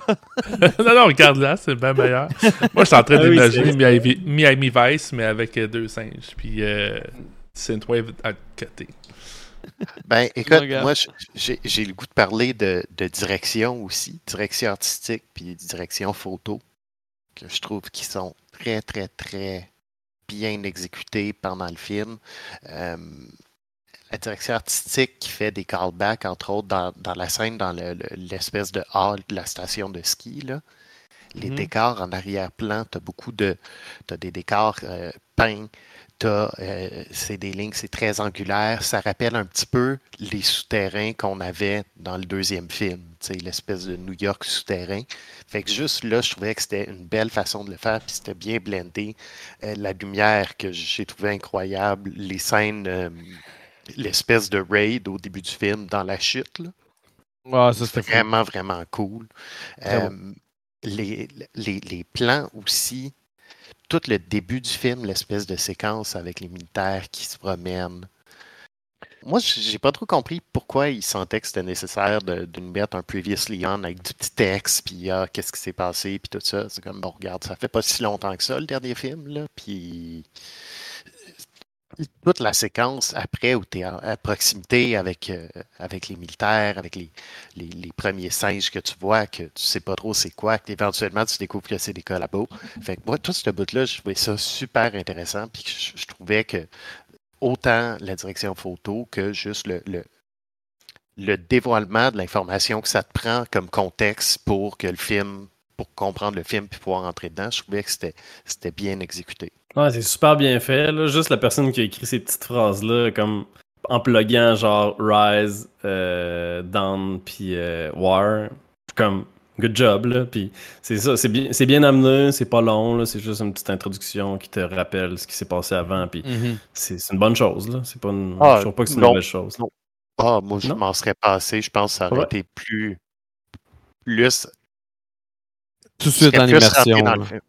non, non, regarde là, c'est bien meilleur. Moi, je suis en train Ah oui, d'imaginer Miami, Miami Vice, mais avec euh, deux singes. Puis euh, Synthwave à côté. Ben, écoute, moi, j'ai le goût de parler de, de direction aussi, direction artistique, puis direction photo, que je trouve qui sont très, très, très bien exécutées pendant le film. Euh, la direction artistique qui fait des callbacks, entre autres, dans, dans la scène, dans le- le- l'espèce de hall de la station de ski, là. Les Mhm. décors en arrière-plan, tu as beaucoup de. Tu des décors euh, peints, euh, c'est des lignes, c'est très angulaire. Ça rappelle un petit peu les souterrains qu'on avait dans le deuxième film, l'espèce de New York souterrain. Fait que juste là, je trouvais que c'était une belle façon de le faire, puis c'était bien blendé. Euh, la lumière que j'ai trouvé incroyable, les scènes, euh, l'espèce de raid au début du film dans la chute, là. Ça C'était vraiment, vraiment cool. Les, les, les plans aussi, tout le début du film, l'espèce de séquence avec les militaires qui se promènent. Moi, j'ai pas trop compris pourquoi ils sentaient que c'était nécessaire nous mettre un Previously On avec du petit texte, puis ah, qu'est-ce qui s'est passé, puis tout ça. C'est comme, bon, regarde, ça fait pas si longtemps que ça, le dernier film, là, puis toute la séquence après où tu es à proximité avec, euh, avec les militaires, avec les, les, premiers singes que tu vois, que tu sais pas trop c'est quoi, éventuellement tu découvres que c'est des collabos. Fait que moi, tout ce bout-là, je trouvais ça super intéressant, puis je, je trouvais que autant la direction photo que juste le, le, le dévoilement de l'information que ça te prend comme contexte pour que le film, pour comprendre le film puis pouvoir entrer dedans, je trouvais que c'était bien exécuté. Ouais, c'est super bien fait. Là. Juste la personne qui a écrit ces petites phrases-là, comme en pluguant genre Rise, euh, Down, puis euh, War, comme good job. Là. Puis c'est ça, c'est bien, c'est bien amené, c'est pas long, là. c'est juste une petite introduction qui te rappelle ce qui s'est passé avant. Puis Mhm. c'est, c'est une bonne chose. Là. C'est pas une, Ah, je trouve pas que c'est une mauvaise chose. Ah, moi, je Non? m'en serais passé. Je pense que ça aurait Ouais. été plus. Plus. Tout de suite en immersion.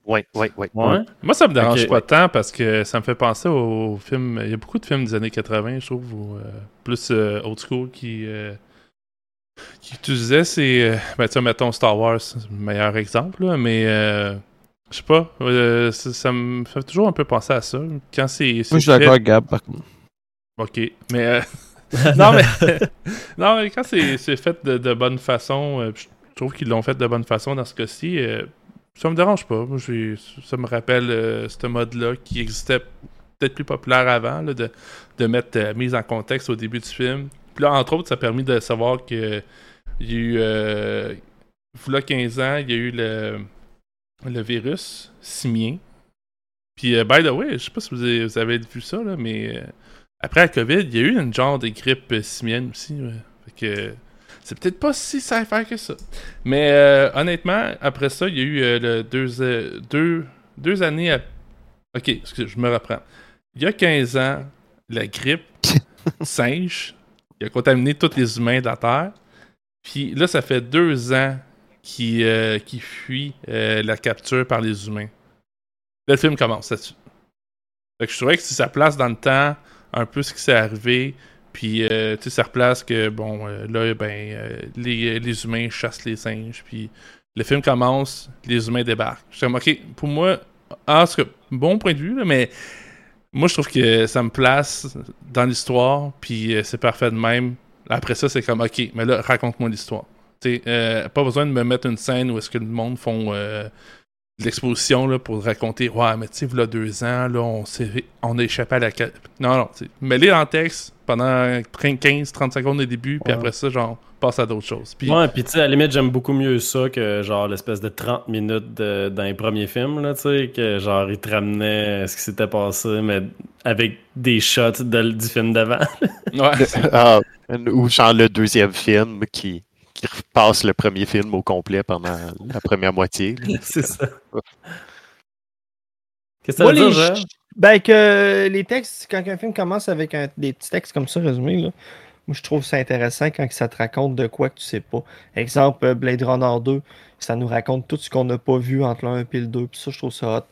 Oui, oui, oui. Ouais. Moi, ça me dérange pas tant parce que ça me fait penser aux films. Il y a beaucoup de films des années 80, je trouve, ou, euh, plus euh, old school qui, euh, qui utilisaient ces. euh, ben, tu sais, mettons Star Wars, c'est le meilleur exemple, là, mais euh, je sais pas. euh, ça, ça me fait toujours un peu penser à ça. Quand c'est. Moi, je suis d'accord avec Gab, par contre. Ok, mais. euh, non, mais. non, mais quand c'est c'est fait de, de bonne façon, euh, je trouve qu'ils l'ont fait de bonne façon dans ce cas-ci. euh, ça me dérange pas. Ça me rappelle euh, ce mode-là qui existait peut-être plus populaire avant, de, mettre euh, mise en contexte au début du film. Puis là, entre autres, ça a permis de savoir que il y a eu. Euh, voilà 15 ans, il y a eu le, virus simien. Puis, euh, by the way, je sais pas si vous avez, vu ça, mais. euh, après la COVID, il y a eu une genre de grippe simienne aussi. Fait que c'est peut-être pas si sci-fi que ça. Mais euh, honnêtement, après ça, il y a eu euh, le deux, euh, deux, deux années à... Ok, excusez, je me reprends. Il y a 15 ans, la grippe singe, il a contaminé tous les humains de la Terre. Puis là, ça fait deux ans qu'il fuit la capture par les humains. Le film commence là-dessus. Fait que je trouvais que si ça place dans le temps un peu ce qui s'est arrivé, Puis, euh, tu sais, ça replace que, bon, euh, là, ben, euh, les, les humains chassent les singes. Puis, le film commence, les humains débarquent. Je suis comme, ok, pour moi, ah, que, bon point de vue, là, mais moi, je trouve que ça me place dans l'histoire. Puis, c'est parfait de même. Après ça, c'est comme, ok, mais là, raconte-moi l'histoire. Tu sais, pas besoin de me mettre une scène où est-ce que le monde font l'exposition là, pour raconter Ouais, mais tu sais, voilà deux ans, là, on, s'est- on a échappé à la. Non, non, tu sais, mets-les dans le texte pendant 15-30 secondes au début, puis Ouais. après ça, genre, passe à d'autres choses. Puis, Ouais, puis tu sais, à la limite, j'aime beaucoup mieux ça que genre l'espèce de 30 minutes de- dans les premiers films, là, tu sais, que genre ils te ramenaient ce qui s'était passé, mais avec des shots de- du film d'avant. ouais, Ah, ou genre le deuxième film qui, qui repasse le premier film au complet pendant la première moitié. c'est ça. Qu'est-ce que ça veut dire, Jean? Ben, que les textes, quand un film commence avec un- des petits textes comme ça résumés, là, moi, je trouve ça intéressant quand ça te raconte de quoi que tu sais pas. Exemple, euh, Blade Runner 2, ça nous raconte tout ce qu'on n'a pas vu entre le 1 et le 2, puis ça, je trouve ça hot.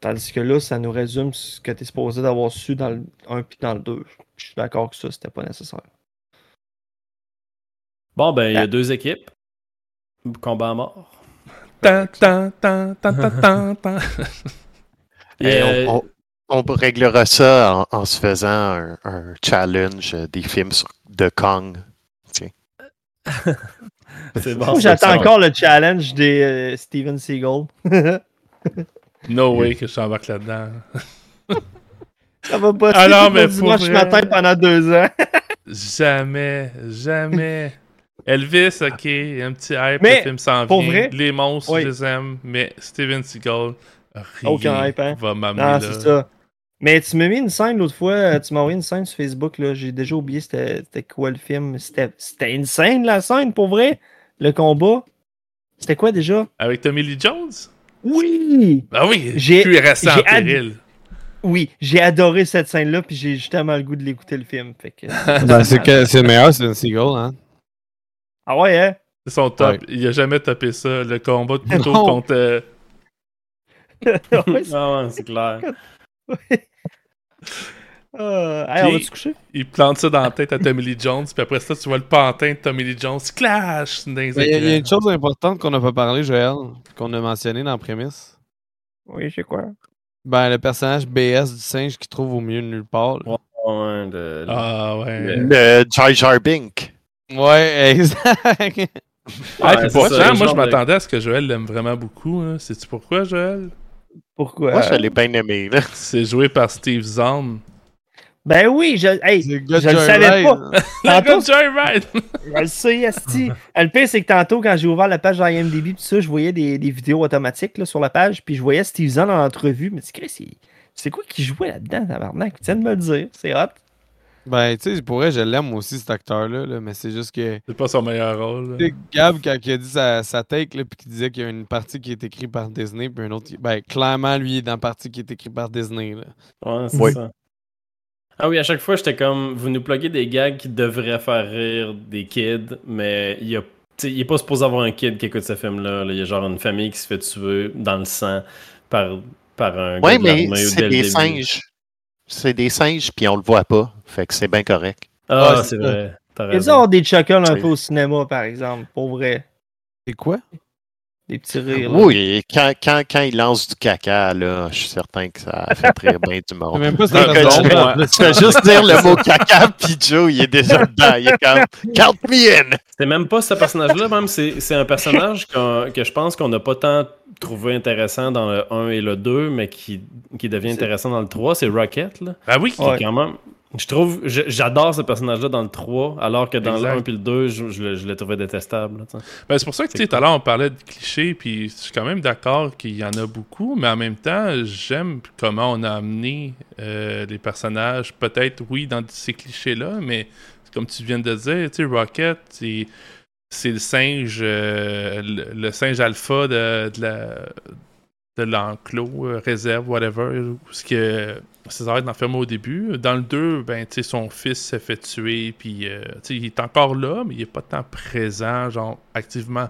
Tandis que là, ça nous résume ce que tu es supposé d'avoir su dans le 1 puis dans le 2. Je suis d'accord que ça, c'était pas nécessaire. Bon, ben, il y a Ah. deux équipes. Combat à mort. Tan, tan, tan, tan, tan, tan, tan. Et, Et euh, on, on- on réglera ça en, en se faisant un, un challenge des films sur- de Kong. c'est bon. J'attends encore le challenge des euh, Steven Seagal. No way que je t'embarque là-dedans. ça va pas tout mais pour dimanche vrai. matin pendant deux ans. Jamais, jamais. Elvis, ok, un petit hype, Mais, le film s'en pour vient. vrai, Les monstres, oui. je les aime, mais Steven Seagal, rien Aucun hype, hein? va m'amener là. c'est ça. Mais tu m'as mis une scène l'autre fois, euh, tu m'as envoyé une scène sur Facebook, là. J'ai déjà oublié c'était quoi le film. C'était une scène, la scène, pour vrai? Le combat? C'était quoi déjà? Avec Tommy Lee Jones? Oui! Ah oui, J'ai- cuirassé en j'ai ad- péril. Oui, j'ai adoré cette scène-là, puis j'ai justement le goût de l'écouter le film. Que, Ben, c'est que- c'est le meilleur, c'est un Seagull, hein. Ah ouais, hein? C'est son top. Ouais. Il a jamais topé ça, le combat de couteau Non. contre... euh, Ouais, c'est- Ah ouais, c'est clair. euh, hey, on va se coucher? il plante ça dans la tête à Tommy Lee Jones, puis après ça, tu vois le pantin de Tommy Lee Jones clash dans les Mais Il y, a- il y a une chose importante qu'on n'a pas parlé, Joël, qu'on a mentionné dans la prémisse. Oui, c'est quoi? Ben, le personnage BS du singe qui trouve au milieu de nulle part. là. Ouais, de- Ah ouais. Le Jar Jar Bink. Ouais, exact. Ah, Ouais, pourtant, ça, moi, je de- m'attendais à ce que Joël l'aime vraiment beaucoup. Hein. Sais-tu pourquoi, Joël? Pourquoi? Moi, je l'ai bien aimé. C'est joué par Steve Zahn. Ben oui, je, hey, je le savais pas. Tantôt! Je le sais, Asti. Euh, Le pire, c'est que tantôt, quand j'ai ouvert la page d'IMDb, tout ça, je voyais des, des vidéos automatiques là, sur la page, puis je voyais Steve Zahn en entrevue. Mais c'est quoi qui jouait là-dedans, tabarnak? Tu viens de me le dire. C'est hot. Ben, tu sais, pour vrai, je l'aime aussi, cet acteur-là, là, mais c'est juste que. C'est pas son meilleur rôle. là. Tu sais, Gab, quand il a dit sa, sa take, là, puis qu'il disait qu'il y a une partie qui est écrite par Disney, puis une autre. qui- Ben, clairement, lui, il est dans la partie qui est écrite par Disney. Là. Ouais, c'est Oui. ça. Ah oui, à chaque fois, j'étais comme, vous nous pluguez des gags qui devraient faire rire des kids, mais il y a, tu sais, il est pas supposé avoir un kid qui écoute ce film-là. là. Il y a genre une famille qui se fait tuer dans le sang par, par un Oui, gars de mais c'est des début. singes. C'est des singes, puis on le voit pas. Fait que c'est bien correct. Ah, Ouais, c'est vrai. Il y a des chuckles un peu au cinéma, par exemple, pour vrai. C'est quoi? Des petits rires. là. Oui, quand, quand, quand il lance du caca, là, je suis certain que ça fait rire bien du monde. même pas si Ah, tu- fais juste dire le mot caca, puis Joe, il est déjà dedans. Il est comme Count me in! C'est même pas ce personnage-là, même. C'est c'est un personnage que je pense qu'on n'a pas tant trouvé intéressant dans le 1 et le 2, mais qui, qui devient C'est- intéressant dans le 3. C'est Rocket, là. Ah oui! Qui est quand même. Je trouve. J'adore ce personnage-là dans le 3, alors que dans Exact. le 1 et le 2, je, je le, je le trouvais détestable. Ben, c'est pour ça que, tu sais, tout à l'heure, on parlait de clichés, puis je suis quand même d'accord qu'il y en a beaucoup, mais en même temps, j'aime comment on a amené euh, les personnages, peut-être, oui, dans ces clichés-là, mais comme tu viens de dire, tu sais, Rocket, c'est le singe, euh, le, le singe alpha de, de la de l'enclos, euh, réserve, whatever, ce que César est enfermé au début. Dans le 2, ben, son fils s'est fait tuer, puis euh, il est encore là, mais il est pas tant présent, genre, activement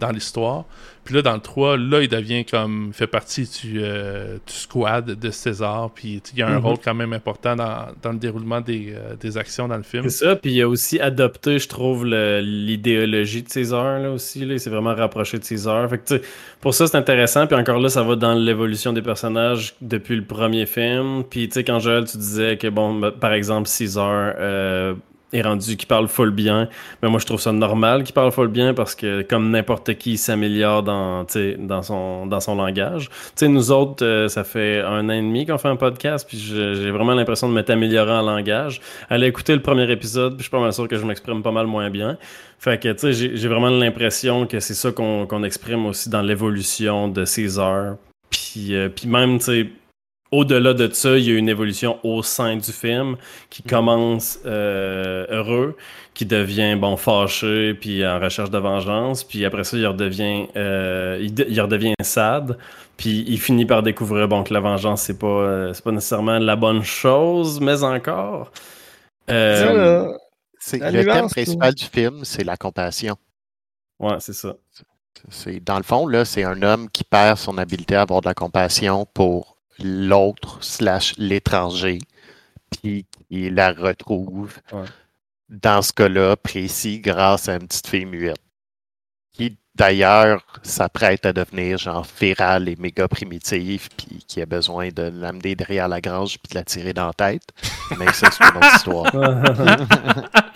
dans l'histoire. Puis là, dans le 3, là, il devient comme. il fait partie du, euh, du squad de César. Puis il y a un Mhm. rôle quand même important dans, dans le déroulement des, euh, des actions dans le film. C'est ça, puis il a aussi adopté, je trouve, l'idéologie de César, là, aussi, là. Il s'est vraiment rapproché de César. Fait que, pour ça, c'est intéressant, puis encore là, ça va dans l'évolution des personnages depuis le premier film. Puis, tu sais, quand Joël, tu disais que, bon, par exemple, César euh, est rendu qui parle full bien, mais moi, je trouve ça normal qu'il parle full bien, parce que, comme n'importe qui, il s'améliore dans, dans, son, dans son langage. Tu sais, nous autres, euh, ça fait un an et demi qu'on fait un podcast, puis j'ai vraiment l'impression de m'être amélioré en langage. Allez écouter le premier épisode, puis je suis pas mal sûr que je m'exprime pas mal moins bien. Fait que, tu sais, j'ai vraiment l'impression que c'est ça qu'on qu'on exprime aussi dans l'évolution de César. Puis, euh, puis même, tu sais, au-delà de ça, il y a une évolution au sein du film qui commence euh, heureux, qui devient, bon, fâché, puis en recherche de vengeance, puis après ça, il redevient, euh, il, de- il redevient sad, puis il finit par découvrir, bon, que la vengeance, c'est pas, euh, c'est pas nécessairement la bonne chose, mais encore. Euh, le thème principal du film, c'est la compassion. ouais, c'est ça. C'est dans le fond là, c'est un homme qui perd son habileté à avoir de la compassion pour l'autre slash l'étranger, puis il la retrouve Ouais. dans ce cas-là précis grâce à une petite fille muette, qui d'ailleurs s'apprête à devenir genre férale et méga primitive, puis qui a besoin de l'amener derrière la grange puis de la tirer dans la tête. Mais ça c'est une autre histoire.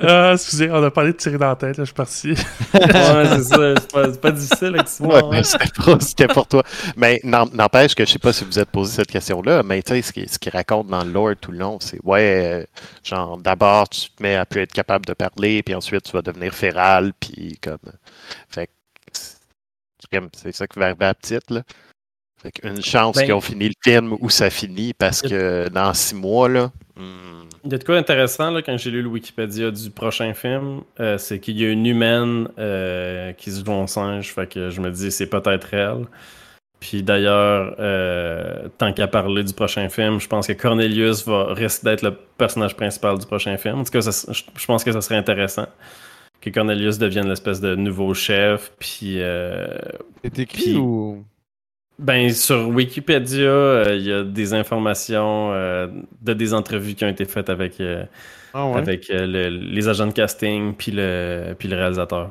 Ah, excusez, on a parlé de tirer dans la tête, là, je suis parti. ouais, c'est ça. C'est pas, difficile avec Simon. Ouais, hein. mais c'était pour toi. Mais n'empêche que je sais pas si vous êtes posé cette question-là, mais tu sais, ce qu'il ce qu'il raconte dans le lore tout le long, c'est ouais, euh, genre d'abord tu te mets à plus être capable de parler, puis ensuite tu vas devenir féral, puis comme. Fait c'est ça qui va arriver à la petite, là. Fait qu'une chance Ben- qu'ils ont fini le film où ça finit, parce que dans six mois, là. hmm, Il y a de quoi d'intéressant là, quand j'ai lu le Wikipédia du prochain film, euh, c'est qu'il y a une humaine euh, qui se joue en singe, fait que je me dis c'est peut-être elle. Puis d'ailleurs, euh, tant qu'à parler du prochain film, je pense que Cornelius va risque d'être le personnage principal du prochain film. En tout cas, ça- je, je pense que ça serait intéressant que Cornelius devienne l'espèce de nouveau chef. Puis euh, C'est écrit Puis- ou? Ben, sur Wikipédia, euh, il y a des informations euh, de des entrevues qui ont été faites avec, euh, Ah ouais? avec euh, le- les agents de casting puis le, puis le réalisateur.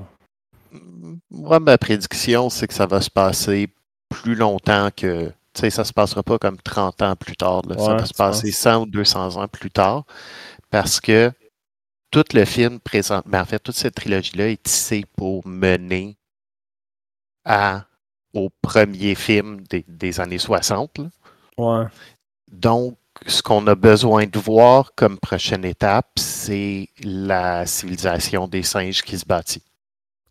Moi, ma prédiction, c'est que ça va se passer plus longtemps que. Tu sais, ça se passera pas comme 30 ans plus tard. là. ça va se passer 100 ou 200 ans plus tard. Parce que tout le film présente. Ben, en fait, toute cette trilogie-là est tissée pour mener à, au premier film des, des années 60. là. Ouais. Donc, ce qu'on a besoin de voir comme prochaine étape, c'est la civilisation des singes qui se bâtit.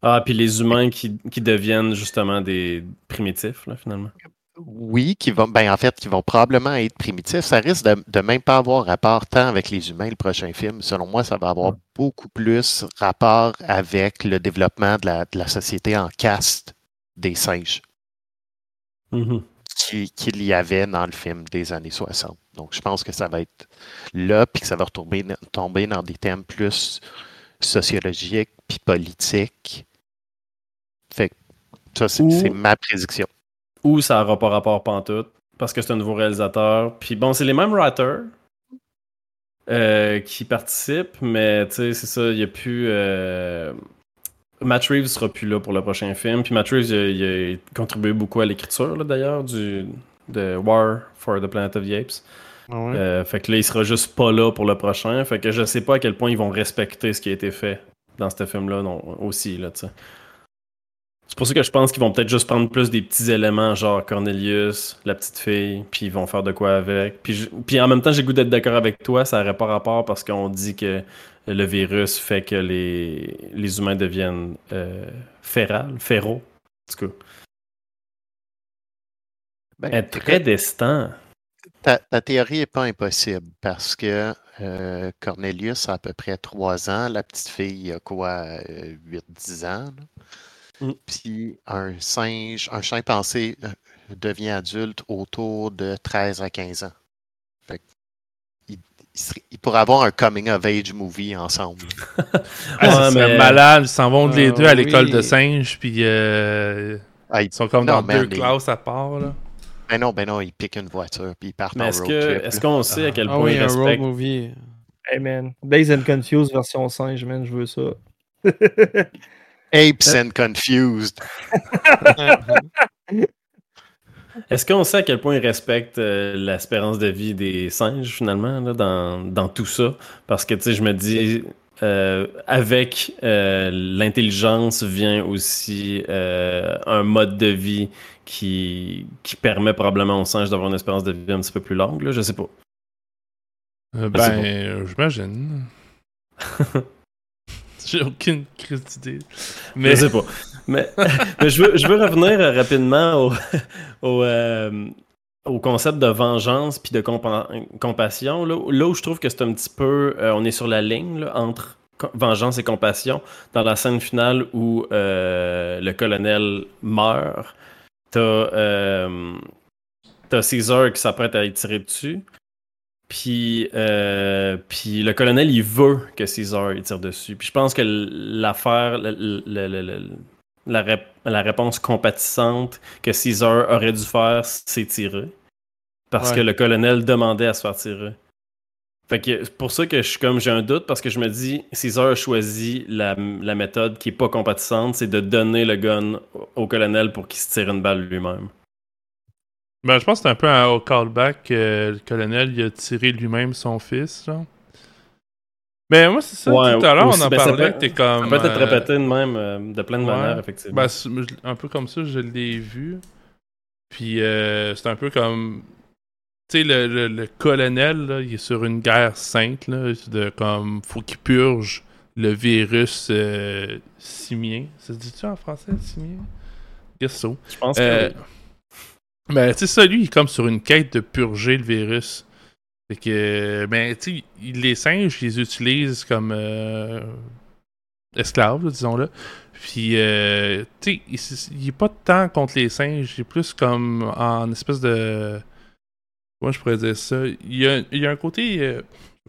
Ah, puis les humains qui, qui deviennent justement des primitifs, là, finalement. Oui, qui vont, ben en fait, qui vont probablement être primitifs. Ça risque de, de même pas avoir rapport tant avec les humains, le prochain film. Selon moi, ça va avoir beaucoup plus rapport avec le développement de la, de la société en caste des singes Mhm. qui- qu'il y avait dans le film des années 60. Donc, je pense que ça va être là, puis que ça va retomber, tomber dans des thèmes plus sociologiques puis politiques. Fait que ça, c'est ma prédiction. Ou ça n'aura pas rapport pantoute, parce que c'est un nouveau réalisateur. Puis bon, c'est les mêmes writers euh, qui participent, mais tu sais, c'est ça, il n'y a plus... euh, Matt Reeves sera plus là pour le prochain film. Puis Matt Reeves, il a, il a contribué beaucoup à l'écriture, d'ailleurs, du de War for the Planet of the Apes. Ah ouais. Euh, fait que là, il sera juste pas là pour le prochain. Fait que je sais pas à quel point ils vont respecter ce qui a été fait dans ce film-là aussi, là, tu sais. C'est pour ça que je pense qu'ils vont peut-être juste prendre plus des petits éléments, genre Cornelius, la petite fille, puis ils vont faire de quoi avec. Puis, je- puis en même temps, j'ai goût d'être d'accord avec toi, ça n'aurait pas rapport parce qu'on dit que le virus fait que les, les humains deviennent euh, férales, féraux, en tout cas. Ben, Un très destin. Ta, ta théorie n'est pas impossible parce que euh, Cornelius a à peu près 3 ans, la petite fille a quoi, 8-10 ans. là? Mm. Puis un singe, un chimpanzé euh, devient adulte autour de 13 à 15 ans. Fait que il, pourraient avoir un coming of age movie ensemble. Ah, Ouais, mais- malade. Ils s'en vont les Euh, deux à l'école oui. de singes, puis euh, Ah, ils- ils sont comme Non, dans deux les- classes à part. Là. Ben non, ben non, ils piquent une voiture puis ils partent Mais en est-ce road que trip. est-ce là. qu'on sait à quel Ah point oui, ils un road respectent? movie. Hey man, Days and Confused version singe, man, je veux ça. Apes and Confused. Est-ce qu'on sait à quel point ils respectent euh, l'espérance de vie des singes, finalement, là, dans, dans tout ça? Parce que, tu sais, je me dis, euh, avec euh, l'intelligence vient aussi euh, un mode de vie qui, qui permet probablement aux singes d'avoir une espérance de vie un petit peu plus longue, là, je sais pas. Euh, ben, euh, j'imagine. J'ai aucune crise d'idée. Mais Je sais pas. Mais, mais je, veux, je veux revenir euh, rapidement au, au, euh, au concept de vengeance puis de compa- compassion. Là, là où je trouve que c'est un petit peu. euh, on est sur la ligne là, entre vengeance et compassion. Dans la scène finale où euh, le colonel meurt, t'as t'as Caesar qui s'apprête à y tirer dessus. Puis, euh, puis le colonel, il veut que Caesar il tire dessus. Puis je pense que l'affaire, la, rép- la réponse compatissante que Caesar aurait dû faire, c'est tirer. Parce Ouais. que le colonel demandait à se faire tirer. Fait que c'est pour ça que je suis comme j'ai un doute parce que je me dis Caesar a choisi la, méthode qui est pas compatissante, c'est de donner le gun au colonel pour qu'il se tire une balle lui-même. Ben, je pense que c'est un peu un, au callback que le colonel il a tiré lui-même son fils. Genre. Mais moi, c'est ça. Ouais, tout à l'heure, on en ben, parlait. T'es comme. Ça peut être euh, répété de même euh, de plein de ouais. manières effectivement. Ben, un peu comme ça, je l'ai vu. Puis euh, c'est un peu comme. Tu sais, le, le- le colonel, là, il est sur une guerre sainte, là, de comme. Faut qu'il purge le virus euh, simien. Ça se dit-tu en français, simien? Guess so. je pense que. Ben, tu sais, ça, lui, il est comme sur une quête de purger le virus. Fait que, ben, tu sais, les singes, ils les utilisent comme euh, esclaves, disons-le. Puis, euh, tu sais, il, s- il est pas tant contre les singes, il est plus comme en espèce de. Comment je pourrais dire ça? Il y a, il y a un côté. euh,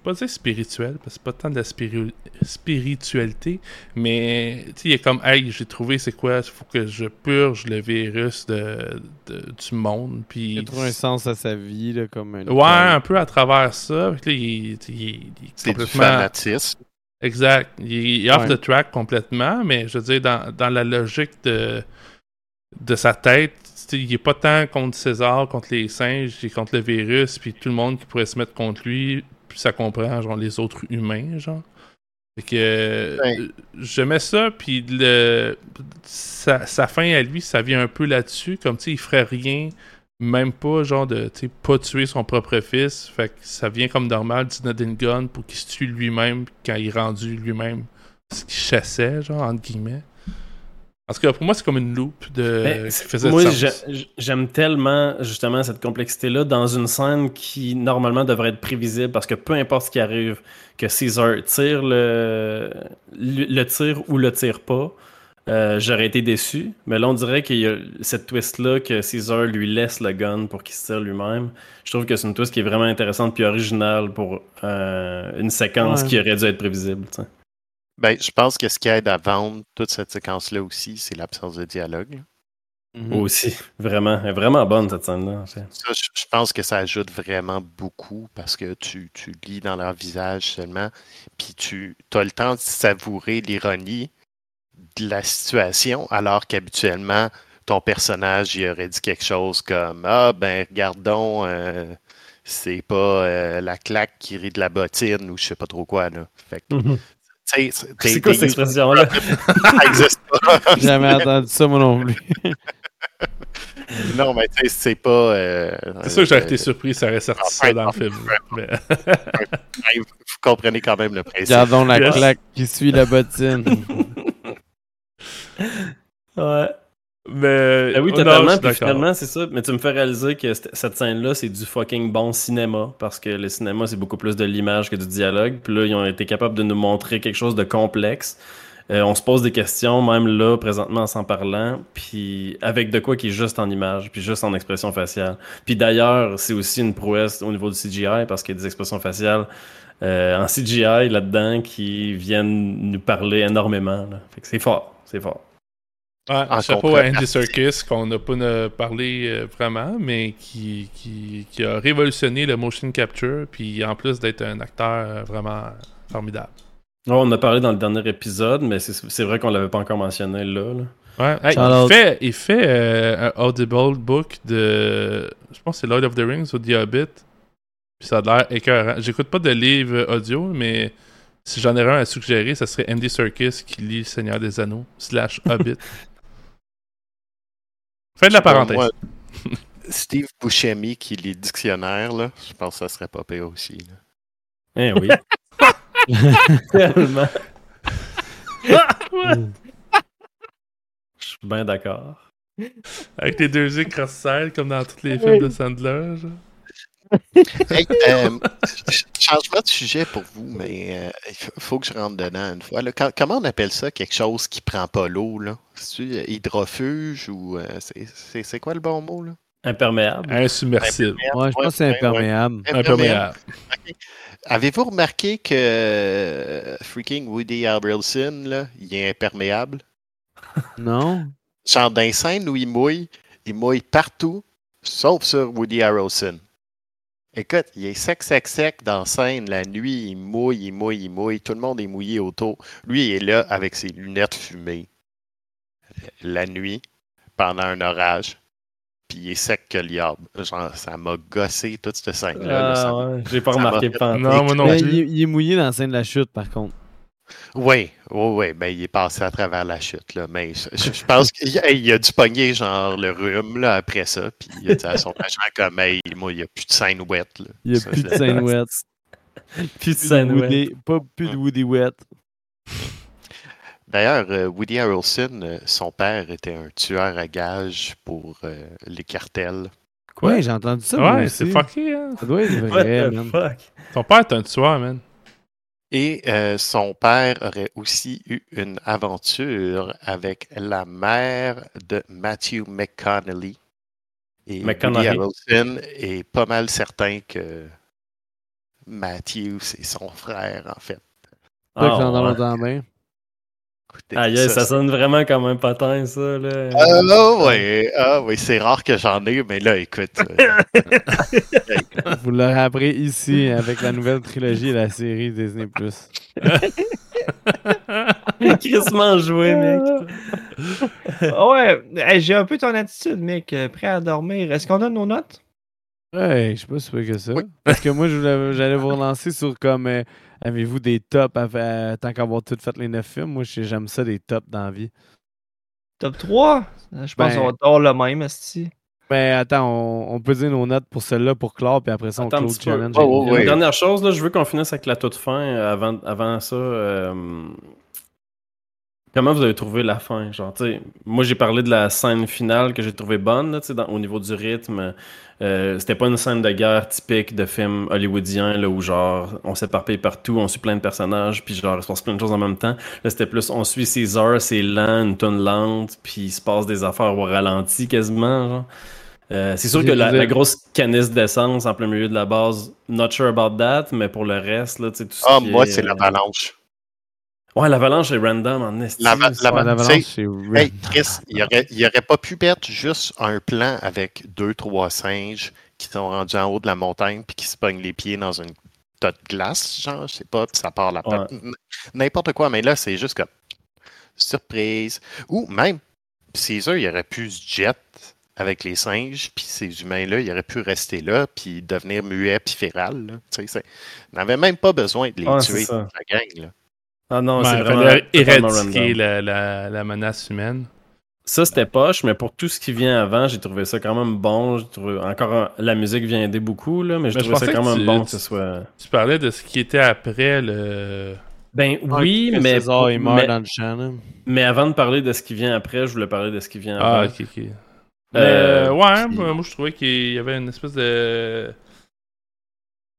pas dire spirituel, parce que c'est pas tant de la spiri- spiritualité, mais tu sais, il est comme, hey, j'ai trouvé c'est quoi, il faut que je purge le virus de, de- du monde. Puis, Il a trouvé un sens à sa vie, là, comme un. Ouais, un peu à travers ça. Que là, il, est complètement. fanatisme. Exact. Il est, off Ouais. the track complètement, mais je veux dire, dans, dans la logique de, de sa tête, il est pas tant contre César, contre les singes, il est contre le virus, puis tout le monde qui pourrait se mettre contre lui, puis ça comprend, genre, les autres humains, genre. Fait que euh, Ouais. j'aimais ça, puis le, sa, sa fin à lui, ça vient un peu là-dessus, comme, tu sais, il ferait rien, même pas, genre, de, tu sais, pas tuer son propre fils, fait que ça vient comme normal d'Inadine Gun pour qu'il se tue lui-même quand il est rendu lui-même ce qu'il chassait, genre, entre guillemets. En tout cas, pour moi, c'est comme une loupe de... Qui faisait moi, j'aime tellement justement cette complexité-là dans une scène qui normalement devrait être prévisible parce que peu importe ce qui arrive, que Caesar tire le, le, le tire ou le tire pas, euh, j'aurais été déçu. Mais là, on dirait qu'il y a cette twist-là que Caesar lui laisse le gun pour qu'il se tire lui-même. Je trouve que c'est une twist qui est vraiment intéressante puis originale pour euh, une séquence Ouais. qui aurait dû être prévisible. Ben, je pense que ce qui aide à vendre toute cette séquence-là aussi, c'est l'absence de dialogue. Mhm. Aussi, vraiment, elle est vraiment bonne cette scène-là. en fait. Ça, je, je pense que ça ajoute vraiment beaucoup parce que tu, tu lis dans leur visage seulement, puis tu as le temps de savourer l'ironie de la situation, alors qu'habituellement, ton personnage il aurait dit quelque chose comme Ah, ben, regardons, euh, c'est pas euh, la claque qui rit de la bottine ou je sais pas trop quoi. Là. Fait que, sais, c'est C'est quoi cette expression-là? Ça existe pas. J'ai jamais entendu ça, moi non plus. non, mais tu sais, c'est pas. euh, C'est sûr que j'aurais euh, été surpris, ça aurait sorti enfin, ça dans le film. Mais... Vous comprenez quand même le principe. Gardons la Yes. claque qui suit la bottine. ouais. Mais... Ben oui, oh, non, totalement. puis finalement, c'est ça. Mais tu me fais réaliser que cette cette scène-là, c'est du fucking bon cinéma. Parce que le cinéma, c'est beaucoup plus de l'image que du dialogue. Puis là, ils ont été capables de nous montrer quelque chose de complexe. Euh, on se pose des questions, même là, présentement, en s'en parlant, puis avec de quoi qui est juste en image, puis juste en expression faciale. Puis d'ailleurs, c'est aussi une prouesse au niveau du CGI, parce qu'il y a des expressions faciales euh, en CGI là-dedans qui viennent nous parler énormément. là. Fait que c'est fort, c'est fort. Ouais, En chapeau à. Andy Serkis, qu'on n'a pas parlé euh, vraiment, mais qui, qui, qui a révolutionné le motion capture, puis en plus d'être un acteur euh, vraiment formidable. Ouais, on en a parlé dans le dernier épisode, mais c'est c'est vrai qu'on l'avait pas encore mentionné là. là. Ouais, hey, Shout-out. il fait, il fait euh, un Audible book de. Je pense que c'est Lord of the Rings ou The Hobbit. Puis ça a l'air écœurant. J'écoute pas de livre audio, mais si j'en aurais un à suggérer, ça serait Andy Serkis qui lit Seigneur des Anneaux, slash Hobbit. Fin de la parenthèse. Moi, Steve Buscemi qui lit dictionnaire, là, je pense que ça serait pas pire aussi. là. Eh oui. Tellement. Je suis bien d'accord. Avec les deux yeux cross comme dans tous les films de Sandler. genre. Hey, euh, ch- changement de sujet pour vous, mais euh, il faut- faut que je rentre dedans une fois. là. Quand- comment on appelle ça quelque chose qui prend pas l'eau? là? C'est-tu euh, hydrofuge ou euh, c'est- c'est c'est quoi le bon mot? Là? Imperméable. Insubmersible. Ouais, je pense que c'est ouais. imperméable. Imperméable. Avez-vous remarqué que euh, freaking Woody Harrelson, là, il est imperméable? Non? Genre dans les scènes où il mouille, il mouille partout, sauf sur Woody Harrelson. Écoute, il est sec, sec, sec dans la scène. La nuit, il mouille, il mouille, il mouille. Tout le monde est mouillé autour. Lui, il est là avec ses lunettes fumées. La nuit, pendant un orage. Puis il est sec que le diable. Genre, ça m'a gossé toute cette scène-là. Ah, ouais, J'ai pas remarqué pas. Non, moi non Mais plus. il, il est mouillé dans la scène de la chute, par contre. Oui, oui, oui. Ben, il est passé à travers la chute. Là. Mais je, pense qu'il a, il a dû pogner genre le rhume là, après ça. Puis il a dit à son agent comme hey, moi, il n'y a plus de scène wet. Là. Il n'y a Ça, plus de scène de Plus de scène wet. Woody, pas plus de Woody wet. D'ailleurs, euh, Woody Harrelson, euh, son père était un tueur à gages pour euh, les cartels. Ouais, j'ai entendu ça. moi Ouais, aussi. c'est fucké, hein. Ça doit être What vrai, the man. fuck? Ton père est un tueur, man. Et euh, son père aurait aussi eu une aventure avec la mère de Matthew McConnelly. Et Woody. Harrelson est pas mal certain que Matthew, c'est son frère, en fait. Pas que Ah, j'en ouais. Aïe, aïe, ça sonne vraiment comme un patin, ça, là. Ah oui, ah, oui c'est rare que j'en ai, mais là, écoute. euh, Vous l'aurez appris ici avec la nouvelle trilogie et la série Disney+. Crissement joué, mec. Ah ouais, hey, j'ai un peu ton attitude, mec. euh, Prêt à dormir. Est-ce qu'on donne nos notes? Ouais, je sais pas si c'est que ça. Oui. Parce que moi, j'allais vous relancer sur comme euh, avez-vous des tops à faire- tant qu'avoir tout fait les neuf films? Moi, j'aime ça des tops dans la vie. Top 3? Je pense Ben- qu'on va avoir le même, esti. Mais attends, on, on peut dire nos notes pour celle-là pour clore, puis après ça, on Attends un close petit le challenge. Oh, oh, Une ouais. dernière chose, là, je veux qu'on finisse avec la toute fin. euh, Avant, avant ça, euh, comment vous avez trouvé la fin? Genre, tu sais, moi, j'ai parlé de la scène finale que j'ai trouvée bonne, là, dans- au niveau du rythme. Euh, C'était pas une scène de guerre typique de film hollywoodien, là, où genre, on s'éparpille partout, on suit plein de personnages, puis genre, il se passe plein de choses en même temps. Là, c'était plus, on suit César, c'est lent, une tonne lente, puis il se passe des affaires au ralenti quasiment, genre. Euh, c'est sûr J'ai- que la, grosse canisse d'essence en plein milieu de la base, not sure about that, mais pour le reste, là, tu sais, tout ce Ah, qui moi, est, c'est euh, l'avalanche. Ouais, l'avalanche est random en esti. La- la- ça. Ouais, tu l'avalanche, sais, c'est Hey. Chris, il aurait, il aurait pas pu mettre juste un plan avec deux, trois singes qui sont rendus en haut de la montagne puis qui se pognent les pieds dans une tas de glace, genre, je sais pas, puis ça part la Ouais. N'importe quoi, mais là, c'est juste comme surprise. Ou même, Caesar, il aurait pu se jet avec les singes, puis ces humains-là, il aurait pu rester là, puis devenir muet puis féral. là. Tu sais, c'est- il n'avait même pas besoin de les Ouais, tuer, ça. la gang. Là. Ah non, Ouais, c'est il vraiment fallait éradiquer la, la, la menace humaine. Ça, c'était poche, mais pour tout ce qui vient avant, j'ai trouvé ça quand même bon. J'ai trouvé... Encore, un- la musique vient aider beaucoup, là, mais je trouvais ça quand même tu- bon tu- que ce soit... Tu parlais de ce qui était après le. Ben oui, Que mais, César, il meurt mais, dans le champ, là. mais avant de parler de ce qui vient après, je voulais parler de ce qui vient Ah, avant. ok, ok. Euh, Mais, ouais, puis- moi je trouvais qu'il y avait une espèce de.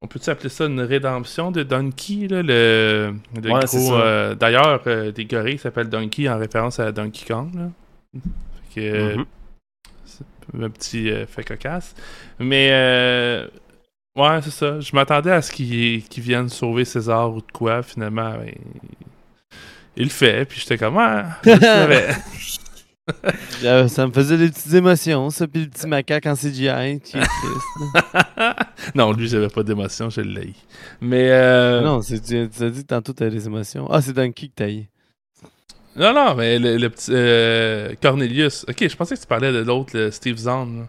On peut-tu appeler ça une rédemption de Donkey, là, le, le Ouais, c'est gros... euh, D'ailleurs, euh, des gorilles s'appellent Donkey en référence à Donkey Kong, là. Fait que, c'est un petit euh, fait cocasse. Mais, euh, ouais, c'est ça. Je m'attendais à ce qu'ils qu'ils viennent sauver César ou de quoi, finalement. ben, il le fait, puis j'étais comme, ah, je ça me faisait des petites émotions, ça, puis le petit macaque en CGI qui est triste. non, lui, j'avais pas d'émotion, je l'ai. Mais, euh, non, c'est, tu, tu as dit que tantôt t'as des émotions. Ah, c'est Donkey que t'as eu. Non, non, mais le, le petit euh, Cornelius. Ok, je pensais que tu parlais de l'autre, le Steve Zahn. là.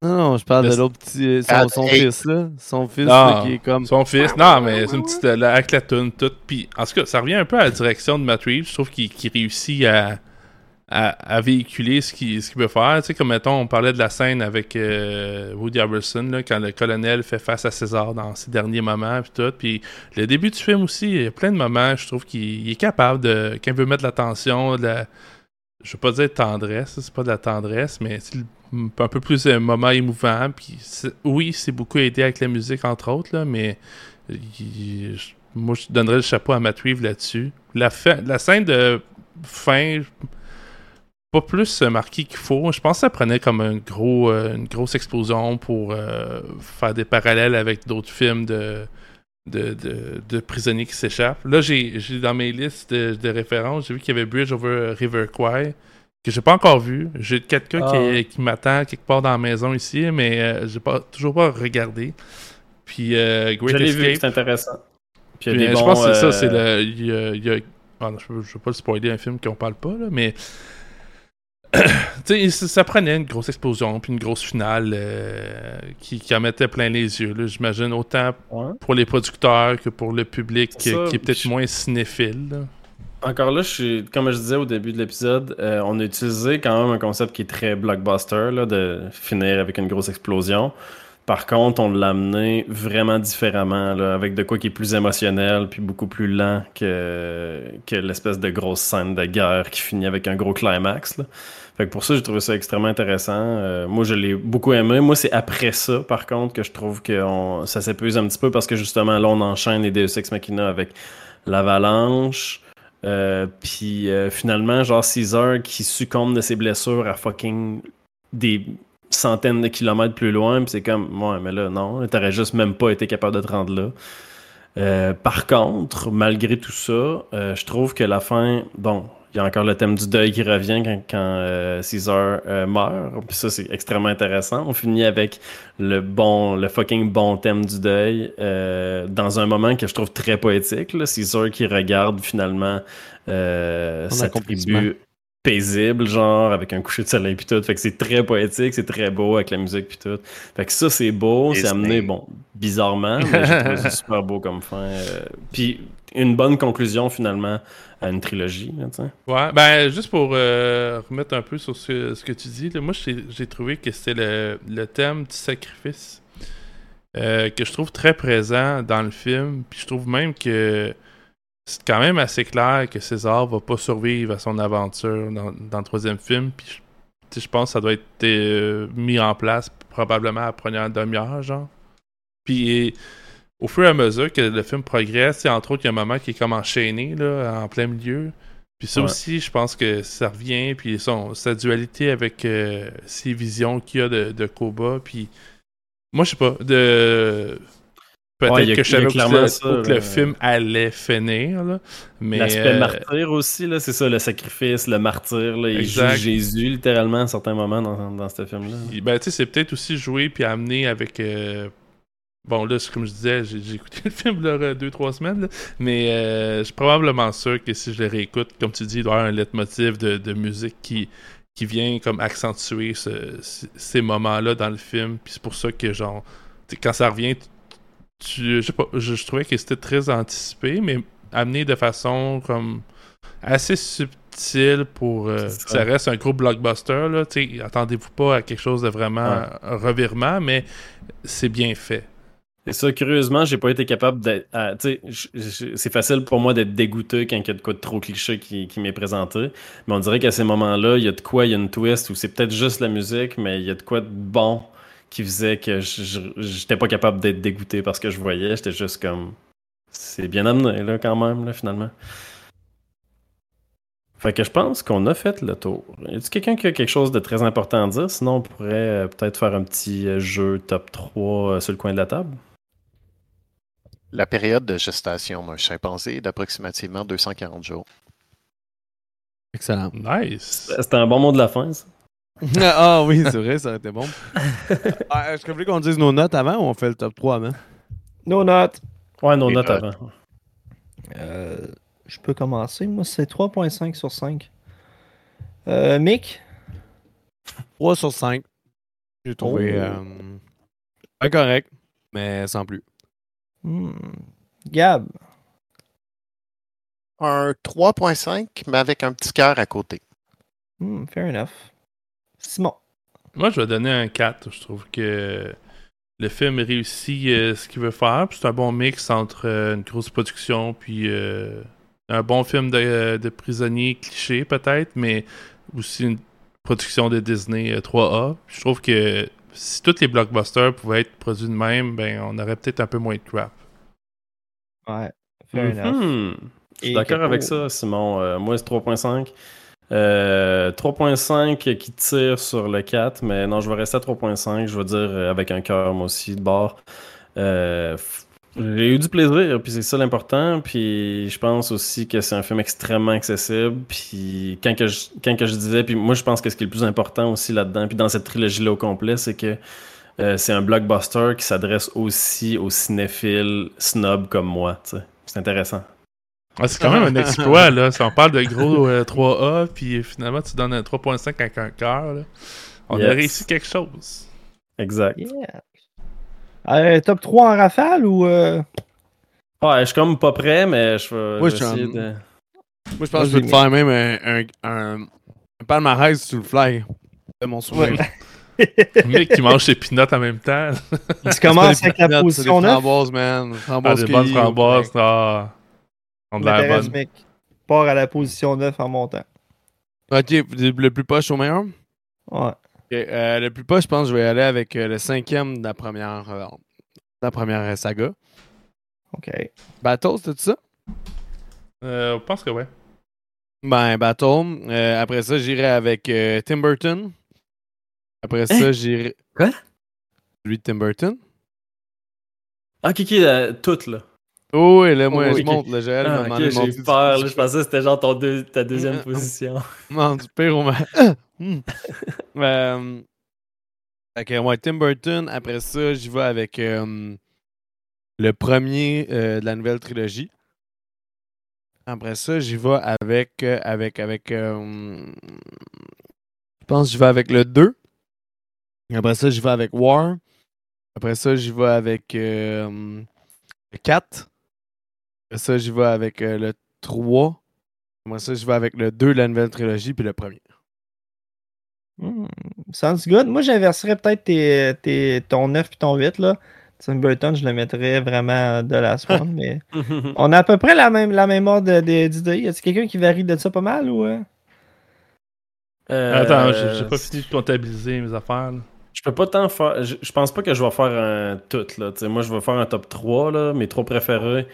Non, non, je parle Le- de l'autre petit. euh, Son, Ah, son hey. fils, là. Son fils, là, qui est comme. Son fils. Non, mais c'est une petite. euh, la- avec la toune, tout. Puis, en tout cas, ça revient un peu à la direction de Matt Reeves. Je trouve qu'il qu'il réussit à, à, véhiculer ce qu'il veut faire. Tu sais, comme mettons, on parlait de la scène avec euh, Woody Harrelson, là, quand le colonel fait face à César dans ses derniers moments, puis tout. Puis, le début du film aussi, il y a plein de moments, je trouve qu'il il est capable de. Quand il veut mettre de l'attention, de la. Je veux pas dire tendresse, c'est pas de la tendresse, mais un peu plus un moment émouvant. Puis oui, c'est beaucoup aidé avec la musique, entre autres, là, mais moi, je donnerais le chapeau à Matt Reeves là-dessus. La, la scène de fin, pas plus euh, marquée qu'il faut. Je pense que ça prenait comme un gros, euh, une grosse explosion pour euh, faire des parallèles avec d'autres films de, de, de- de prisonniers qui s'échappent. Là, j'ai dans mes listes de, de références, j'ai vu qu'il y avait Bridge over River Kwai, que j'ai pas encore vu. J'ai quelqu'un Ah. qui, qui m'attend quelque part dans la maison ici, mais euh, j'ai pas toujours pas regardé. Puis euh, Je Great l'ai vu, Escape. c'est intéressant. Puis il y a Puis, des je bons, pense que c'est ça, c'est le. il y a- il y a- ah non, je, je veux pas le spoiler un film qu'on parle pas, là, mais. ça, prenait une grosse explosion, puis une grosse finale euh, qui, qui en mettait plein les yeux, j'imagine, autant ouais. pour les producteurs que pour le public qui, Ça, qui est peut-être je- moins cinéphile. là. Encore là, je suis, comme je disais au début de l'épisode, euh, on a utilisé quand même un concept qui est très blockbuster, là, de finir avec une grosse explosion. Par contre, on l'a amené vraiment différemment, avec de quoi qui est plus émotionnel, puis beaucoup plus lent que, l'espèce de grosse scène de guerre qui finit avec un gros climax. Fait que pour ça, j'ai trouvé ça extrêmement intéressant. Euh, moi, je l'ai beaucoup aimé. Moi, c'est après ça, par contre, que je trouve que ça s'épuise un petit peu parce que justement, là, on enchaîne les Deus Ex Machina avec l'avalanche. Euh, puis euh, finalement, genre Caesar qui succombe de ses blessures à fucking des centaines de kilomètres plus loin. Puis c'est comme, ouais, mais là, non, t'aurais juste même pas été capable de te rendre là. Euh, par contre, malgré tout ça, euh, je trouve que la fin, bon, il y a encore le thème du deuil qui revient quand, quand euh, Caesar meurt. Puis ça, c'est extrêmement intéressant. On finit avec le bon, le fucking bon thème du deuil dans un moment que je trouve très poétique. Là. Caesar qui regarde finalement sa tribu paisible, genre, avec un coucher de soleil puis tout. Fait que c'est très poétique, c'est très beau avec la musique puis tout. Fait que ça, c'est beau, c'est amené, bon, bizarrement, mais j'ai trouvé ça super beau comme fin. euh. Puis une bonne conclusion, finalement, à une trilogie, là. Ouais, ben juste pour euh, remettre un peu sur ce, ce que tu dis, là, moi j'ai j'ai trouvé que c'était le, le thème du sacrifice euh, que je trouve très présent dans le film. Puis je trouve même que c'est quand même assez clair que César va pas survivre à son aventure dans, dans le troisième film. Puis je, pense que ça doit être euh, mis en place probablement à la première demi-heure, genre. Puis au fur et à mesure que le film progresse, entre autres, il y a un moment qui est comme enchaîné là, en plein milieu. Puis ça Ouais. aussi, je pense que ça revient, puis son, sa dualité avec euh, ses visions qu'il y a de, de Koba, puis moi, je sais pas, de... Peut-être Ouais, que je savais que, clairement ça, où que le là. film allait finir, là, mais... L'aspect euh, martyr aussi, là, c'est ça, le sacrifice, le martyr. Là, il joue Jésus, littéralement, à certains moments dans, dans ce film-là. il- ben, tu sais, c'est peut-être aussi joué puis amené avec... euh, Bon, là, c'est comme je disais, j'ai écouté le film là, euh, deux, trois semaines, là, mais euh, je suis probablement sûr que si je le réécoute, comme tu dis, il doit y avoir un leitmotiv de, de musique qui, qui vient comme accentuer ce- ce- ces moments-là dans le film. Puis c'est pour ça que, genre, quand ça revient, tu, je sais pas, je, je trouvais que c'était très anticipé, mais amené de façon comme assez subtile pour euh, ça. ça reste un gros blockbuster. Là, attendez-vous pas à quelque chose de vraiment Ouais. un revirement, mais c'est bien fait. Et ça, curieusement, j'ai pas été capable d'être. c'est facile pour moi d'être dégoûté quand il y a de quoi de trop cliché qui, qui m'est présenté. Mais on dirait qu'à ces moments-là, il y a de quoi, il y a une twist, ou c'est peut-être juste la musique, mais il y a de quoi de bon qui faisait que j'étais pas capable d'être dégoûté parce que je voyais. J'étais juste comme. C'est bien amené, là, quand même, là, finalement. Fait que je pense qu'on a fait le tour. Y a-t-il quelqu'un qui a quelque chose de très important à dire? Sinon, on pourrait euh, peut-être faire un petit euh, jeu top 3 euh, sur le coin de la table. La période de gestation d'un chimpanzé est d'approximativement 240 jours. Excellent. Nice. C'était un bon mot de la fin, ça. ah oui, c'est vrai, ça aurait été bon. Ah, Est-ce que vous voulez qu'on dise nos notes avant ou on fait le top 3 avant? No notes. Ouais, nos notes notes. avant. Euh, je peux commencer. Moi, c'est 3.5 sur 5. Euh, Mick? 3 sur 5. J'ai trouvé Oh. euh, mais sans plus. Hmm. Gab? Un 3.5, mais avec un petit cœur à côté. Hmm, fair enough. Simon? Moi, je vais donner un 4. Je trouve que le film réussit euh, ce qu'il veut faire. C'est un bon mix entre euh, une grosse production puis euh, un bon film de, de prisonnier cliché peut-être, mais aussi une production de Disney euh, 3A. Je trouve que si tous les blockbusters pouvaient être produits de même, ben on aurait peut-être un peu moins de crap. Ouais. Fair. Mhm. Je suis d'accord avec ça, Simon. Euh, moi, c'est 3.5. Euh, 3.5 qui tire sur le 4, mais non, je vais rester à 3.5. Je vais dire euh, avec un cœur, moi aussi, de bord. Euh, j'ai eu du plaisir, puis c'est ça l'important. Puis je pense aussi que c'est un film extrêmement accessible. Puis quand je, quand disais, puis moi, je pense que ce qui est le plus important aussi là-dedans, puis dans cette trilogie-là au complet, c'est que euh, c'est un blockbuster qui s'adresse aussi aux cinéphiles snobs comme moi. C'est intéressant. Ah, c'est quand même un exploit, là. Si on parle de gros euh, 3A, puis finalement, tu donnes un 3.5 avec un cœur, là. On a réussi quelque chose. Exact. Yeah. Euh, top 3 en rafale ou. euh, Ouais, je suis comme pas prêt, mais je suis essayer en- de. Moi, je pense que je vais te faire même un, un, un, un palmarès sur le fly de mon souvenir. Mick qui mange ses peanuts en même temps. Tu commences avec la position 9. framboises, man. Ah, des bonnes framboises. Ah, on bonne. Mick. Part à la position 9 en montant. Ok, le plus poche au meilleur? Ouais. Euh, le plus poche, je pense que je vais aller avec euh, le cinquième de la première, euh, de la première saga. OK. Battle, c'est ça? Euh, je pense que ouais. Ben, Battle. Euh, après ça, j'irai avec euh, Tim Burton. Après ça, j'irai. Quoi? Lui de Tim Burton. Ah, Kiki, euh, toutes, là. Oh, et là, moi, Oh, je ok. monte. Là, Joël Ah, ok, mon j'ai peur, là. Je pensais que c'était genre ton deux- ta deuxième Mm. position. Non, du pire au. Hmm. Euh, fait que, ouais, Tim Burton. Après ça, j'y vais avec euh, le premier euh, de la nouvelle trilogie. Après ça, j'y vais avec. euh, avec. avec. je pense que j'y vais avec le 2. Après ça, j'y vais avec War. Après ça, j'y vais avec le 4. Après ça, j'y vais avec euh, le 3. Moi, ça, je vais avec le 2 de la nouvelle trilogie, puis le premier. Hmm. Sounds good. Moi, j'inverserais peut-être tes, tes- ton 9 puis ton 8. Là. Tim Burton, je le mettrais vraiment de la one, mais on a à peu près la même, la même ordre de- d'idée. Y a-t-il quelqu'un qui varie de ça pas mal ou. euh? Euh, Attends, j'ai j'ai pas fini de comptabiliser mes affaires. là. Je peux pas tant faire. Je, je pense pas que je vais faire un tout, là. Moi, je vais faire un top 3, là. Mes trois préférés.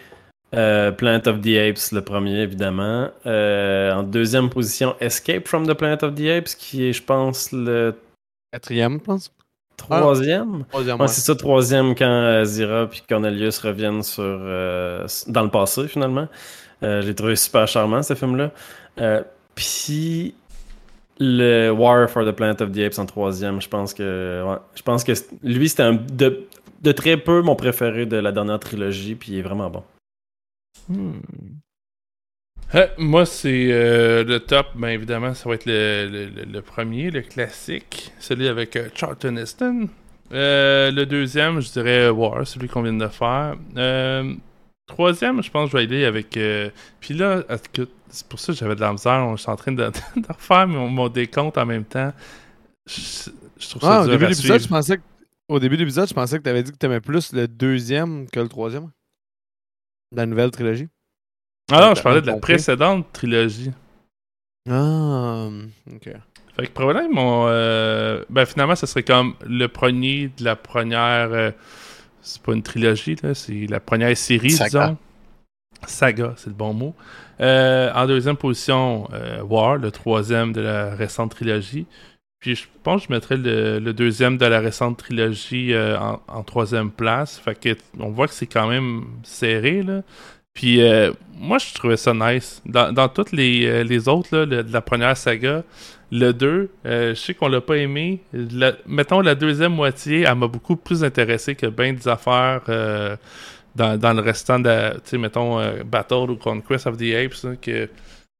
Euh, Planet of the Apes, le premier, évidemment. Euh, en deuxième position, Escape from the Planet of the Apes, qui est, je pense, le Quatrième, je pense. troisième. Troisième, Ouais, ouais. c'est ça, troisième, quand euh, Zira puis Cornelius reviennent sur, dans le passé, finalement. J'ai trouvé super charmant, ce film-là. Puis le War for the Planet of the Apes en troisième, je pense que ouais, je pense que lui, c'était un de, de très peu mon préféré de la dernière trilogie, puis il est vraiment bon. Hmm. Euh, moi, c'est euh, le top, ben évidemment, ça va être le, le- premier, le classique, celui avec euh, Charlton Heston. Le deuxième, je dirais War, celui qu'on vient de faire. Euh, troisième, je pense que je vais aller avec. euh, Puis là, c'est pour ça que j'avais de la misère. Je suis en train de, de refaire mon, mon décompte en même temps. Je, je trouve ça Ah, au début de l'épisode, je pensais que. Au début de l'épisode, je pensais que tu avais dit que tu aimais plus le deuxième que le troisième. De la nouvelle trilogie. Ah non, je parlais de la compris. précédente trilogie. Ah, ok. Fait que probablement, mon, euh, ben finalement, ce serait comme le premier de la première. euh, c'est pas une trilogie, là, c'est la première série, Saga. disons. Saga, c'est le bon mot. Euh, en deuxième position, euh, War, le troisième de la récente trilogie. Puis je pense que je mettrais le, deuxième de la récente trilogie euh, en, troisième place. Fait que on voit que c'est quand même serré, là. Puis euh, moi, je trouvais ça nice. Dans, dans toutes les, euh, les autres, là, de la première saga, le 2, euh, je sais qu'on l'a pas aimé. Mettons, la deuxième moitié, elle m'a beaucoup plus intéressé que bien des affaires dans, dans le restant de tu mettons, Battle ou Conquest of the Apes, là, que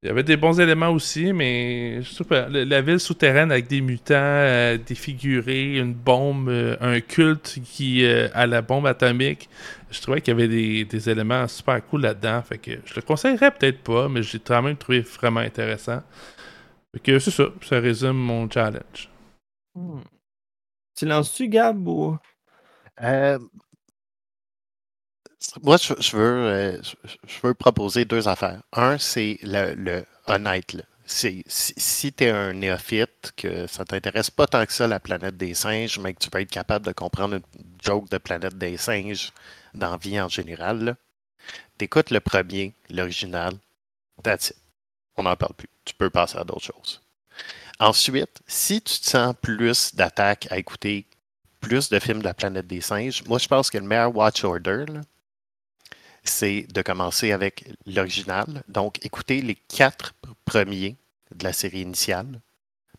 il y avait des bons éléments aussi, mais je sais pas, la ville souterraine avec des mutants euh, défigurés, une bombe, euh, un culte qui euh, à la bombe atomique. Je trouvais qu'il y avait des, des éléments super cool là-dedans. Fait que je le conseillerais peut-être pas, mais j'ai quand même trouvé vraiment intéressant. Fait que c'est ça, ça résume mon challenge. Hmm. Tu lances-tu, Gab, ou... Moi, je, veux, euh, je, veux proposer deux affaires. Un, c'est le, le honnête. si si tu es un néophyte, que ça t'intéresse pas tant que ça la planète des singes, mais que tu peux être capable de comprendre une joke de planète des singes dans la vie en général, t'écoutes le premier, l'original, that's it. On n'en parle plus. Tu peux passer à d'autres choses. Ensuite, si tu te sens plus d'attaque à écouter plus de films de la planète des singes, moi je pense que le meilleur watch order, là, c'est de commencer avec l'original. Donc, écoutez les quatre pr- premiers de la série initiale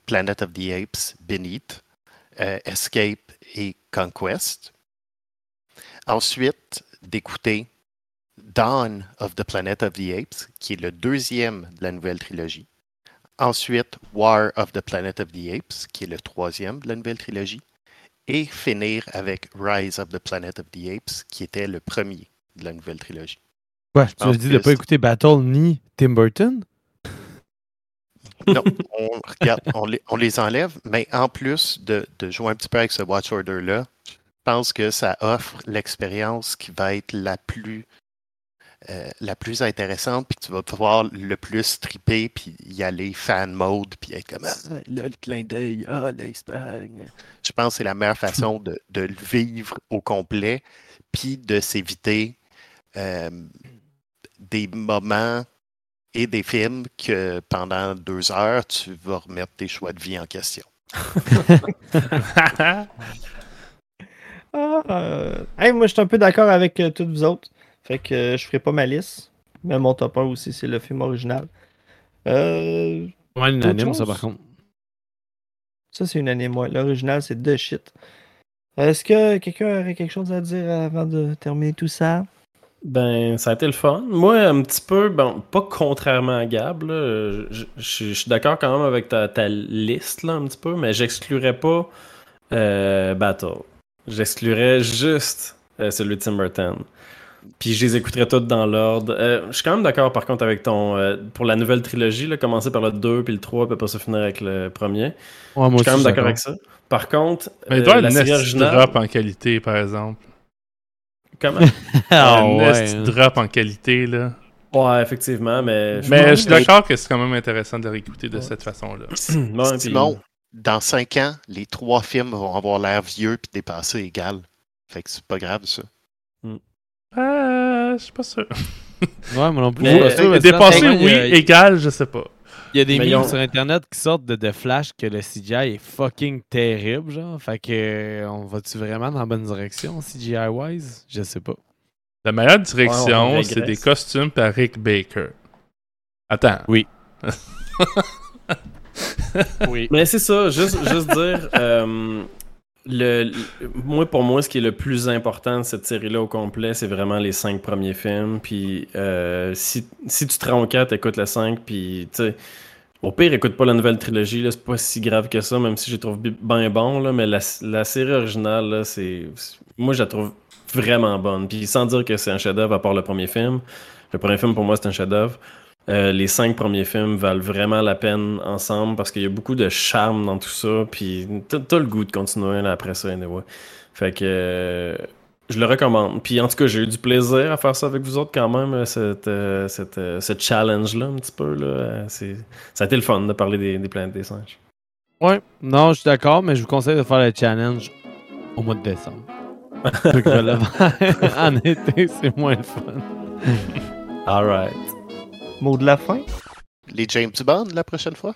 Planet of the Apes, Beneath, euh, Escape et Conquest. Ensuite, d'écouter Dawn of the Planet of the Apes, qui est le deuxième de la nouvelle trilogie. Ensuite, War of the Planet of the Apes, qui est le troisième de la nouvelle trilogie. Et finir avec Rise of the Planet of the Apes, qui était le premier de la nouvelle trilogie. Ouais, tu as dit de pas c'est- écouter Battle ni Tim Burton? Non, on, regarde, on, les, on les enlève, mais en plus de, de jouer un petit peu avec ce Watch Order-là, je pense que ça offre l'expérience qui va être la plus, euh, la plus intéressante, puis que tu vas pouvoir le plus triper, puis y aller fan mode, puis être comme ah, là, le clin d'œil, ah, l'Espagne. Je pense que c'est la meilleure façon de, de le vivre au complet, puis de s'éviter euh, des moments et des films que pendant deux heures, tu vas remettre tes choix de vie en question. Ah, euh, hey, moi, je suis un peu d'accord avec euh, toutes vous autres. Fait que euh, je ferai pas ma liste. Mais mon top 1 aussi, c'est le film original. Euh, Ouais, unanime, ça, par contre. ça, c'est unanime. Ouais. L'original, c'est de shit. Est-ce que quelqu'un aurait quelque chose à dire avant de terminer tout ça? Ben, ça a été le fun. Moi, un petit peu, bon, pas contrairement à Gab, là, je, je- je- je suis d'accord quand même avec ta, ta liste, là, un petit peu, mais j'exclurais pas euh, Battle. J'exclurais juste euh, celui de Tim Burton. Puis je les écouterais toutes dans l'ordre. Euh, je suis quand même d'accord, par contre, avec ton... euh, pour la nouvelle trilogie, là, commencer par le 2, puis le 3, puis après ça finir avec le premier. Ouais, moi Je suis quand même d'accord avec ça. Par contre, Mais il euh, la série originale... en qualité, par exemple. Comment? Ah, un ouais, esti hein. drop en qualité, là. Ouais, effectivement, mais... Mais je suis d'accord que c'est quand même intéressant de le réécouter de cette façon-là. Ouais, puis- Simon, dans cinq ans, les trois films vont avoir l'air vieux puis dépassés égal. Fait que c'est pas grave, ça. Ah, je suis pas sûr. Ouais, moi non plus. Mais- je mais sinon, oui, a- égal, je sais pas. Il y a des ont- sur Internet qui sortent de, de Flash que le CGI est fucking terrible, genre. Fait que, euh, on va-tu vraiment dans la bonne direction, CGI-wise? Je sais pas. La meilleure direction, on c'est des costumes par Rick Baker. Attends. Oui. Oui. Mais c'est ça, juste, juste dire, euh, le, le- moi, pour moi, ce qui est le plus important de cette série-là au complet, c'est vraiment les cinq premiers films. Puis euh, si, si tu te rends au 4, écoute le 5, puis tu sais, au pire, écoute pas la nouvelle trilogie, c'est pas si grave que ça, même si je les trouve bi- bien bon, là, mais la, la série originale, c'est, moi, je la trouve vraiment bonne. Puis sans dire que c'est un chef-d'œuvre à part le premier film, le premier film pour moi, c'est un chef-d'œuvre. Euh, les cinq premiers films valent vraiment la peine ensemble parce qu'il y a beaucoup de charme dans tout ça. Puis t'as le goût de continuer là, après ça, anyway. Fait que euh, je le recommande. Puis en tout cas, j'ai eu du plaisir à faire ça avec vous autres quand même, euh, cette, euh, cette, euh, ce challenge-là, un petit peu. Là. Ça a été le fun de parler des, des planètes des singes. Ouais, non, je suis d'accord, mais je vous conseille de faire le challenge au mois de décembre. en été, c'est moins le fun. Alright. Mot de la fin? Les James Bond la prochaine fois?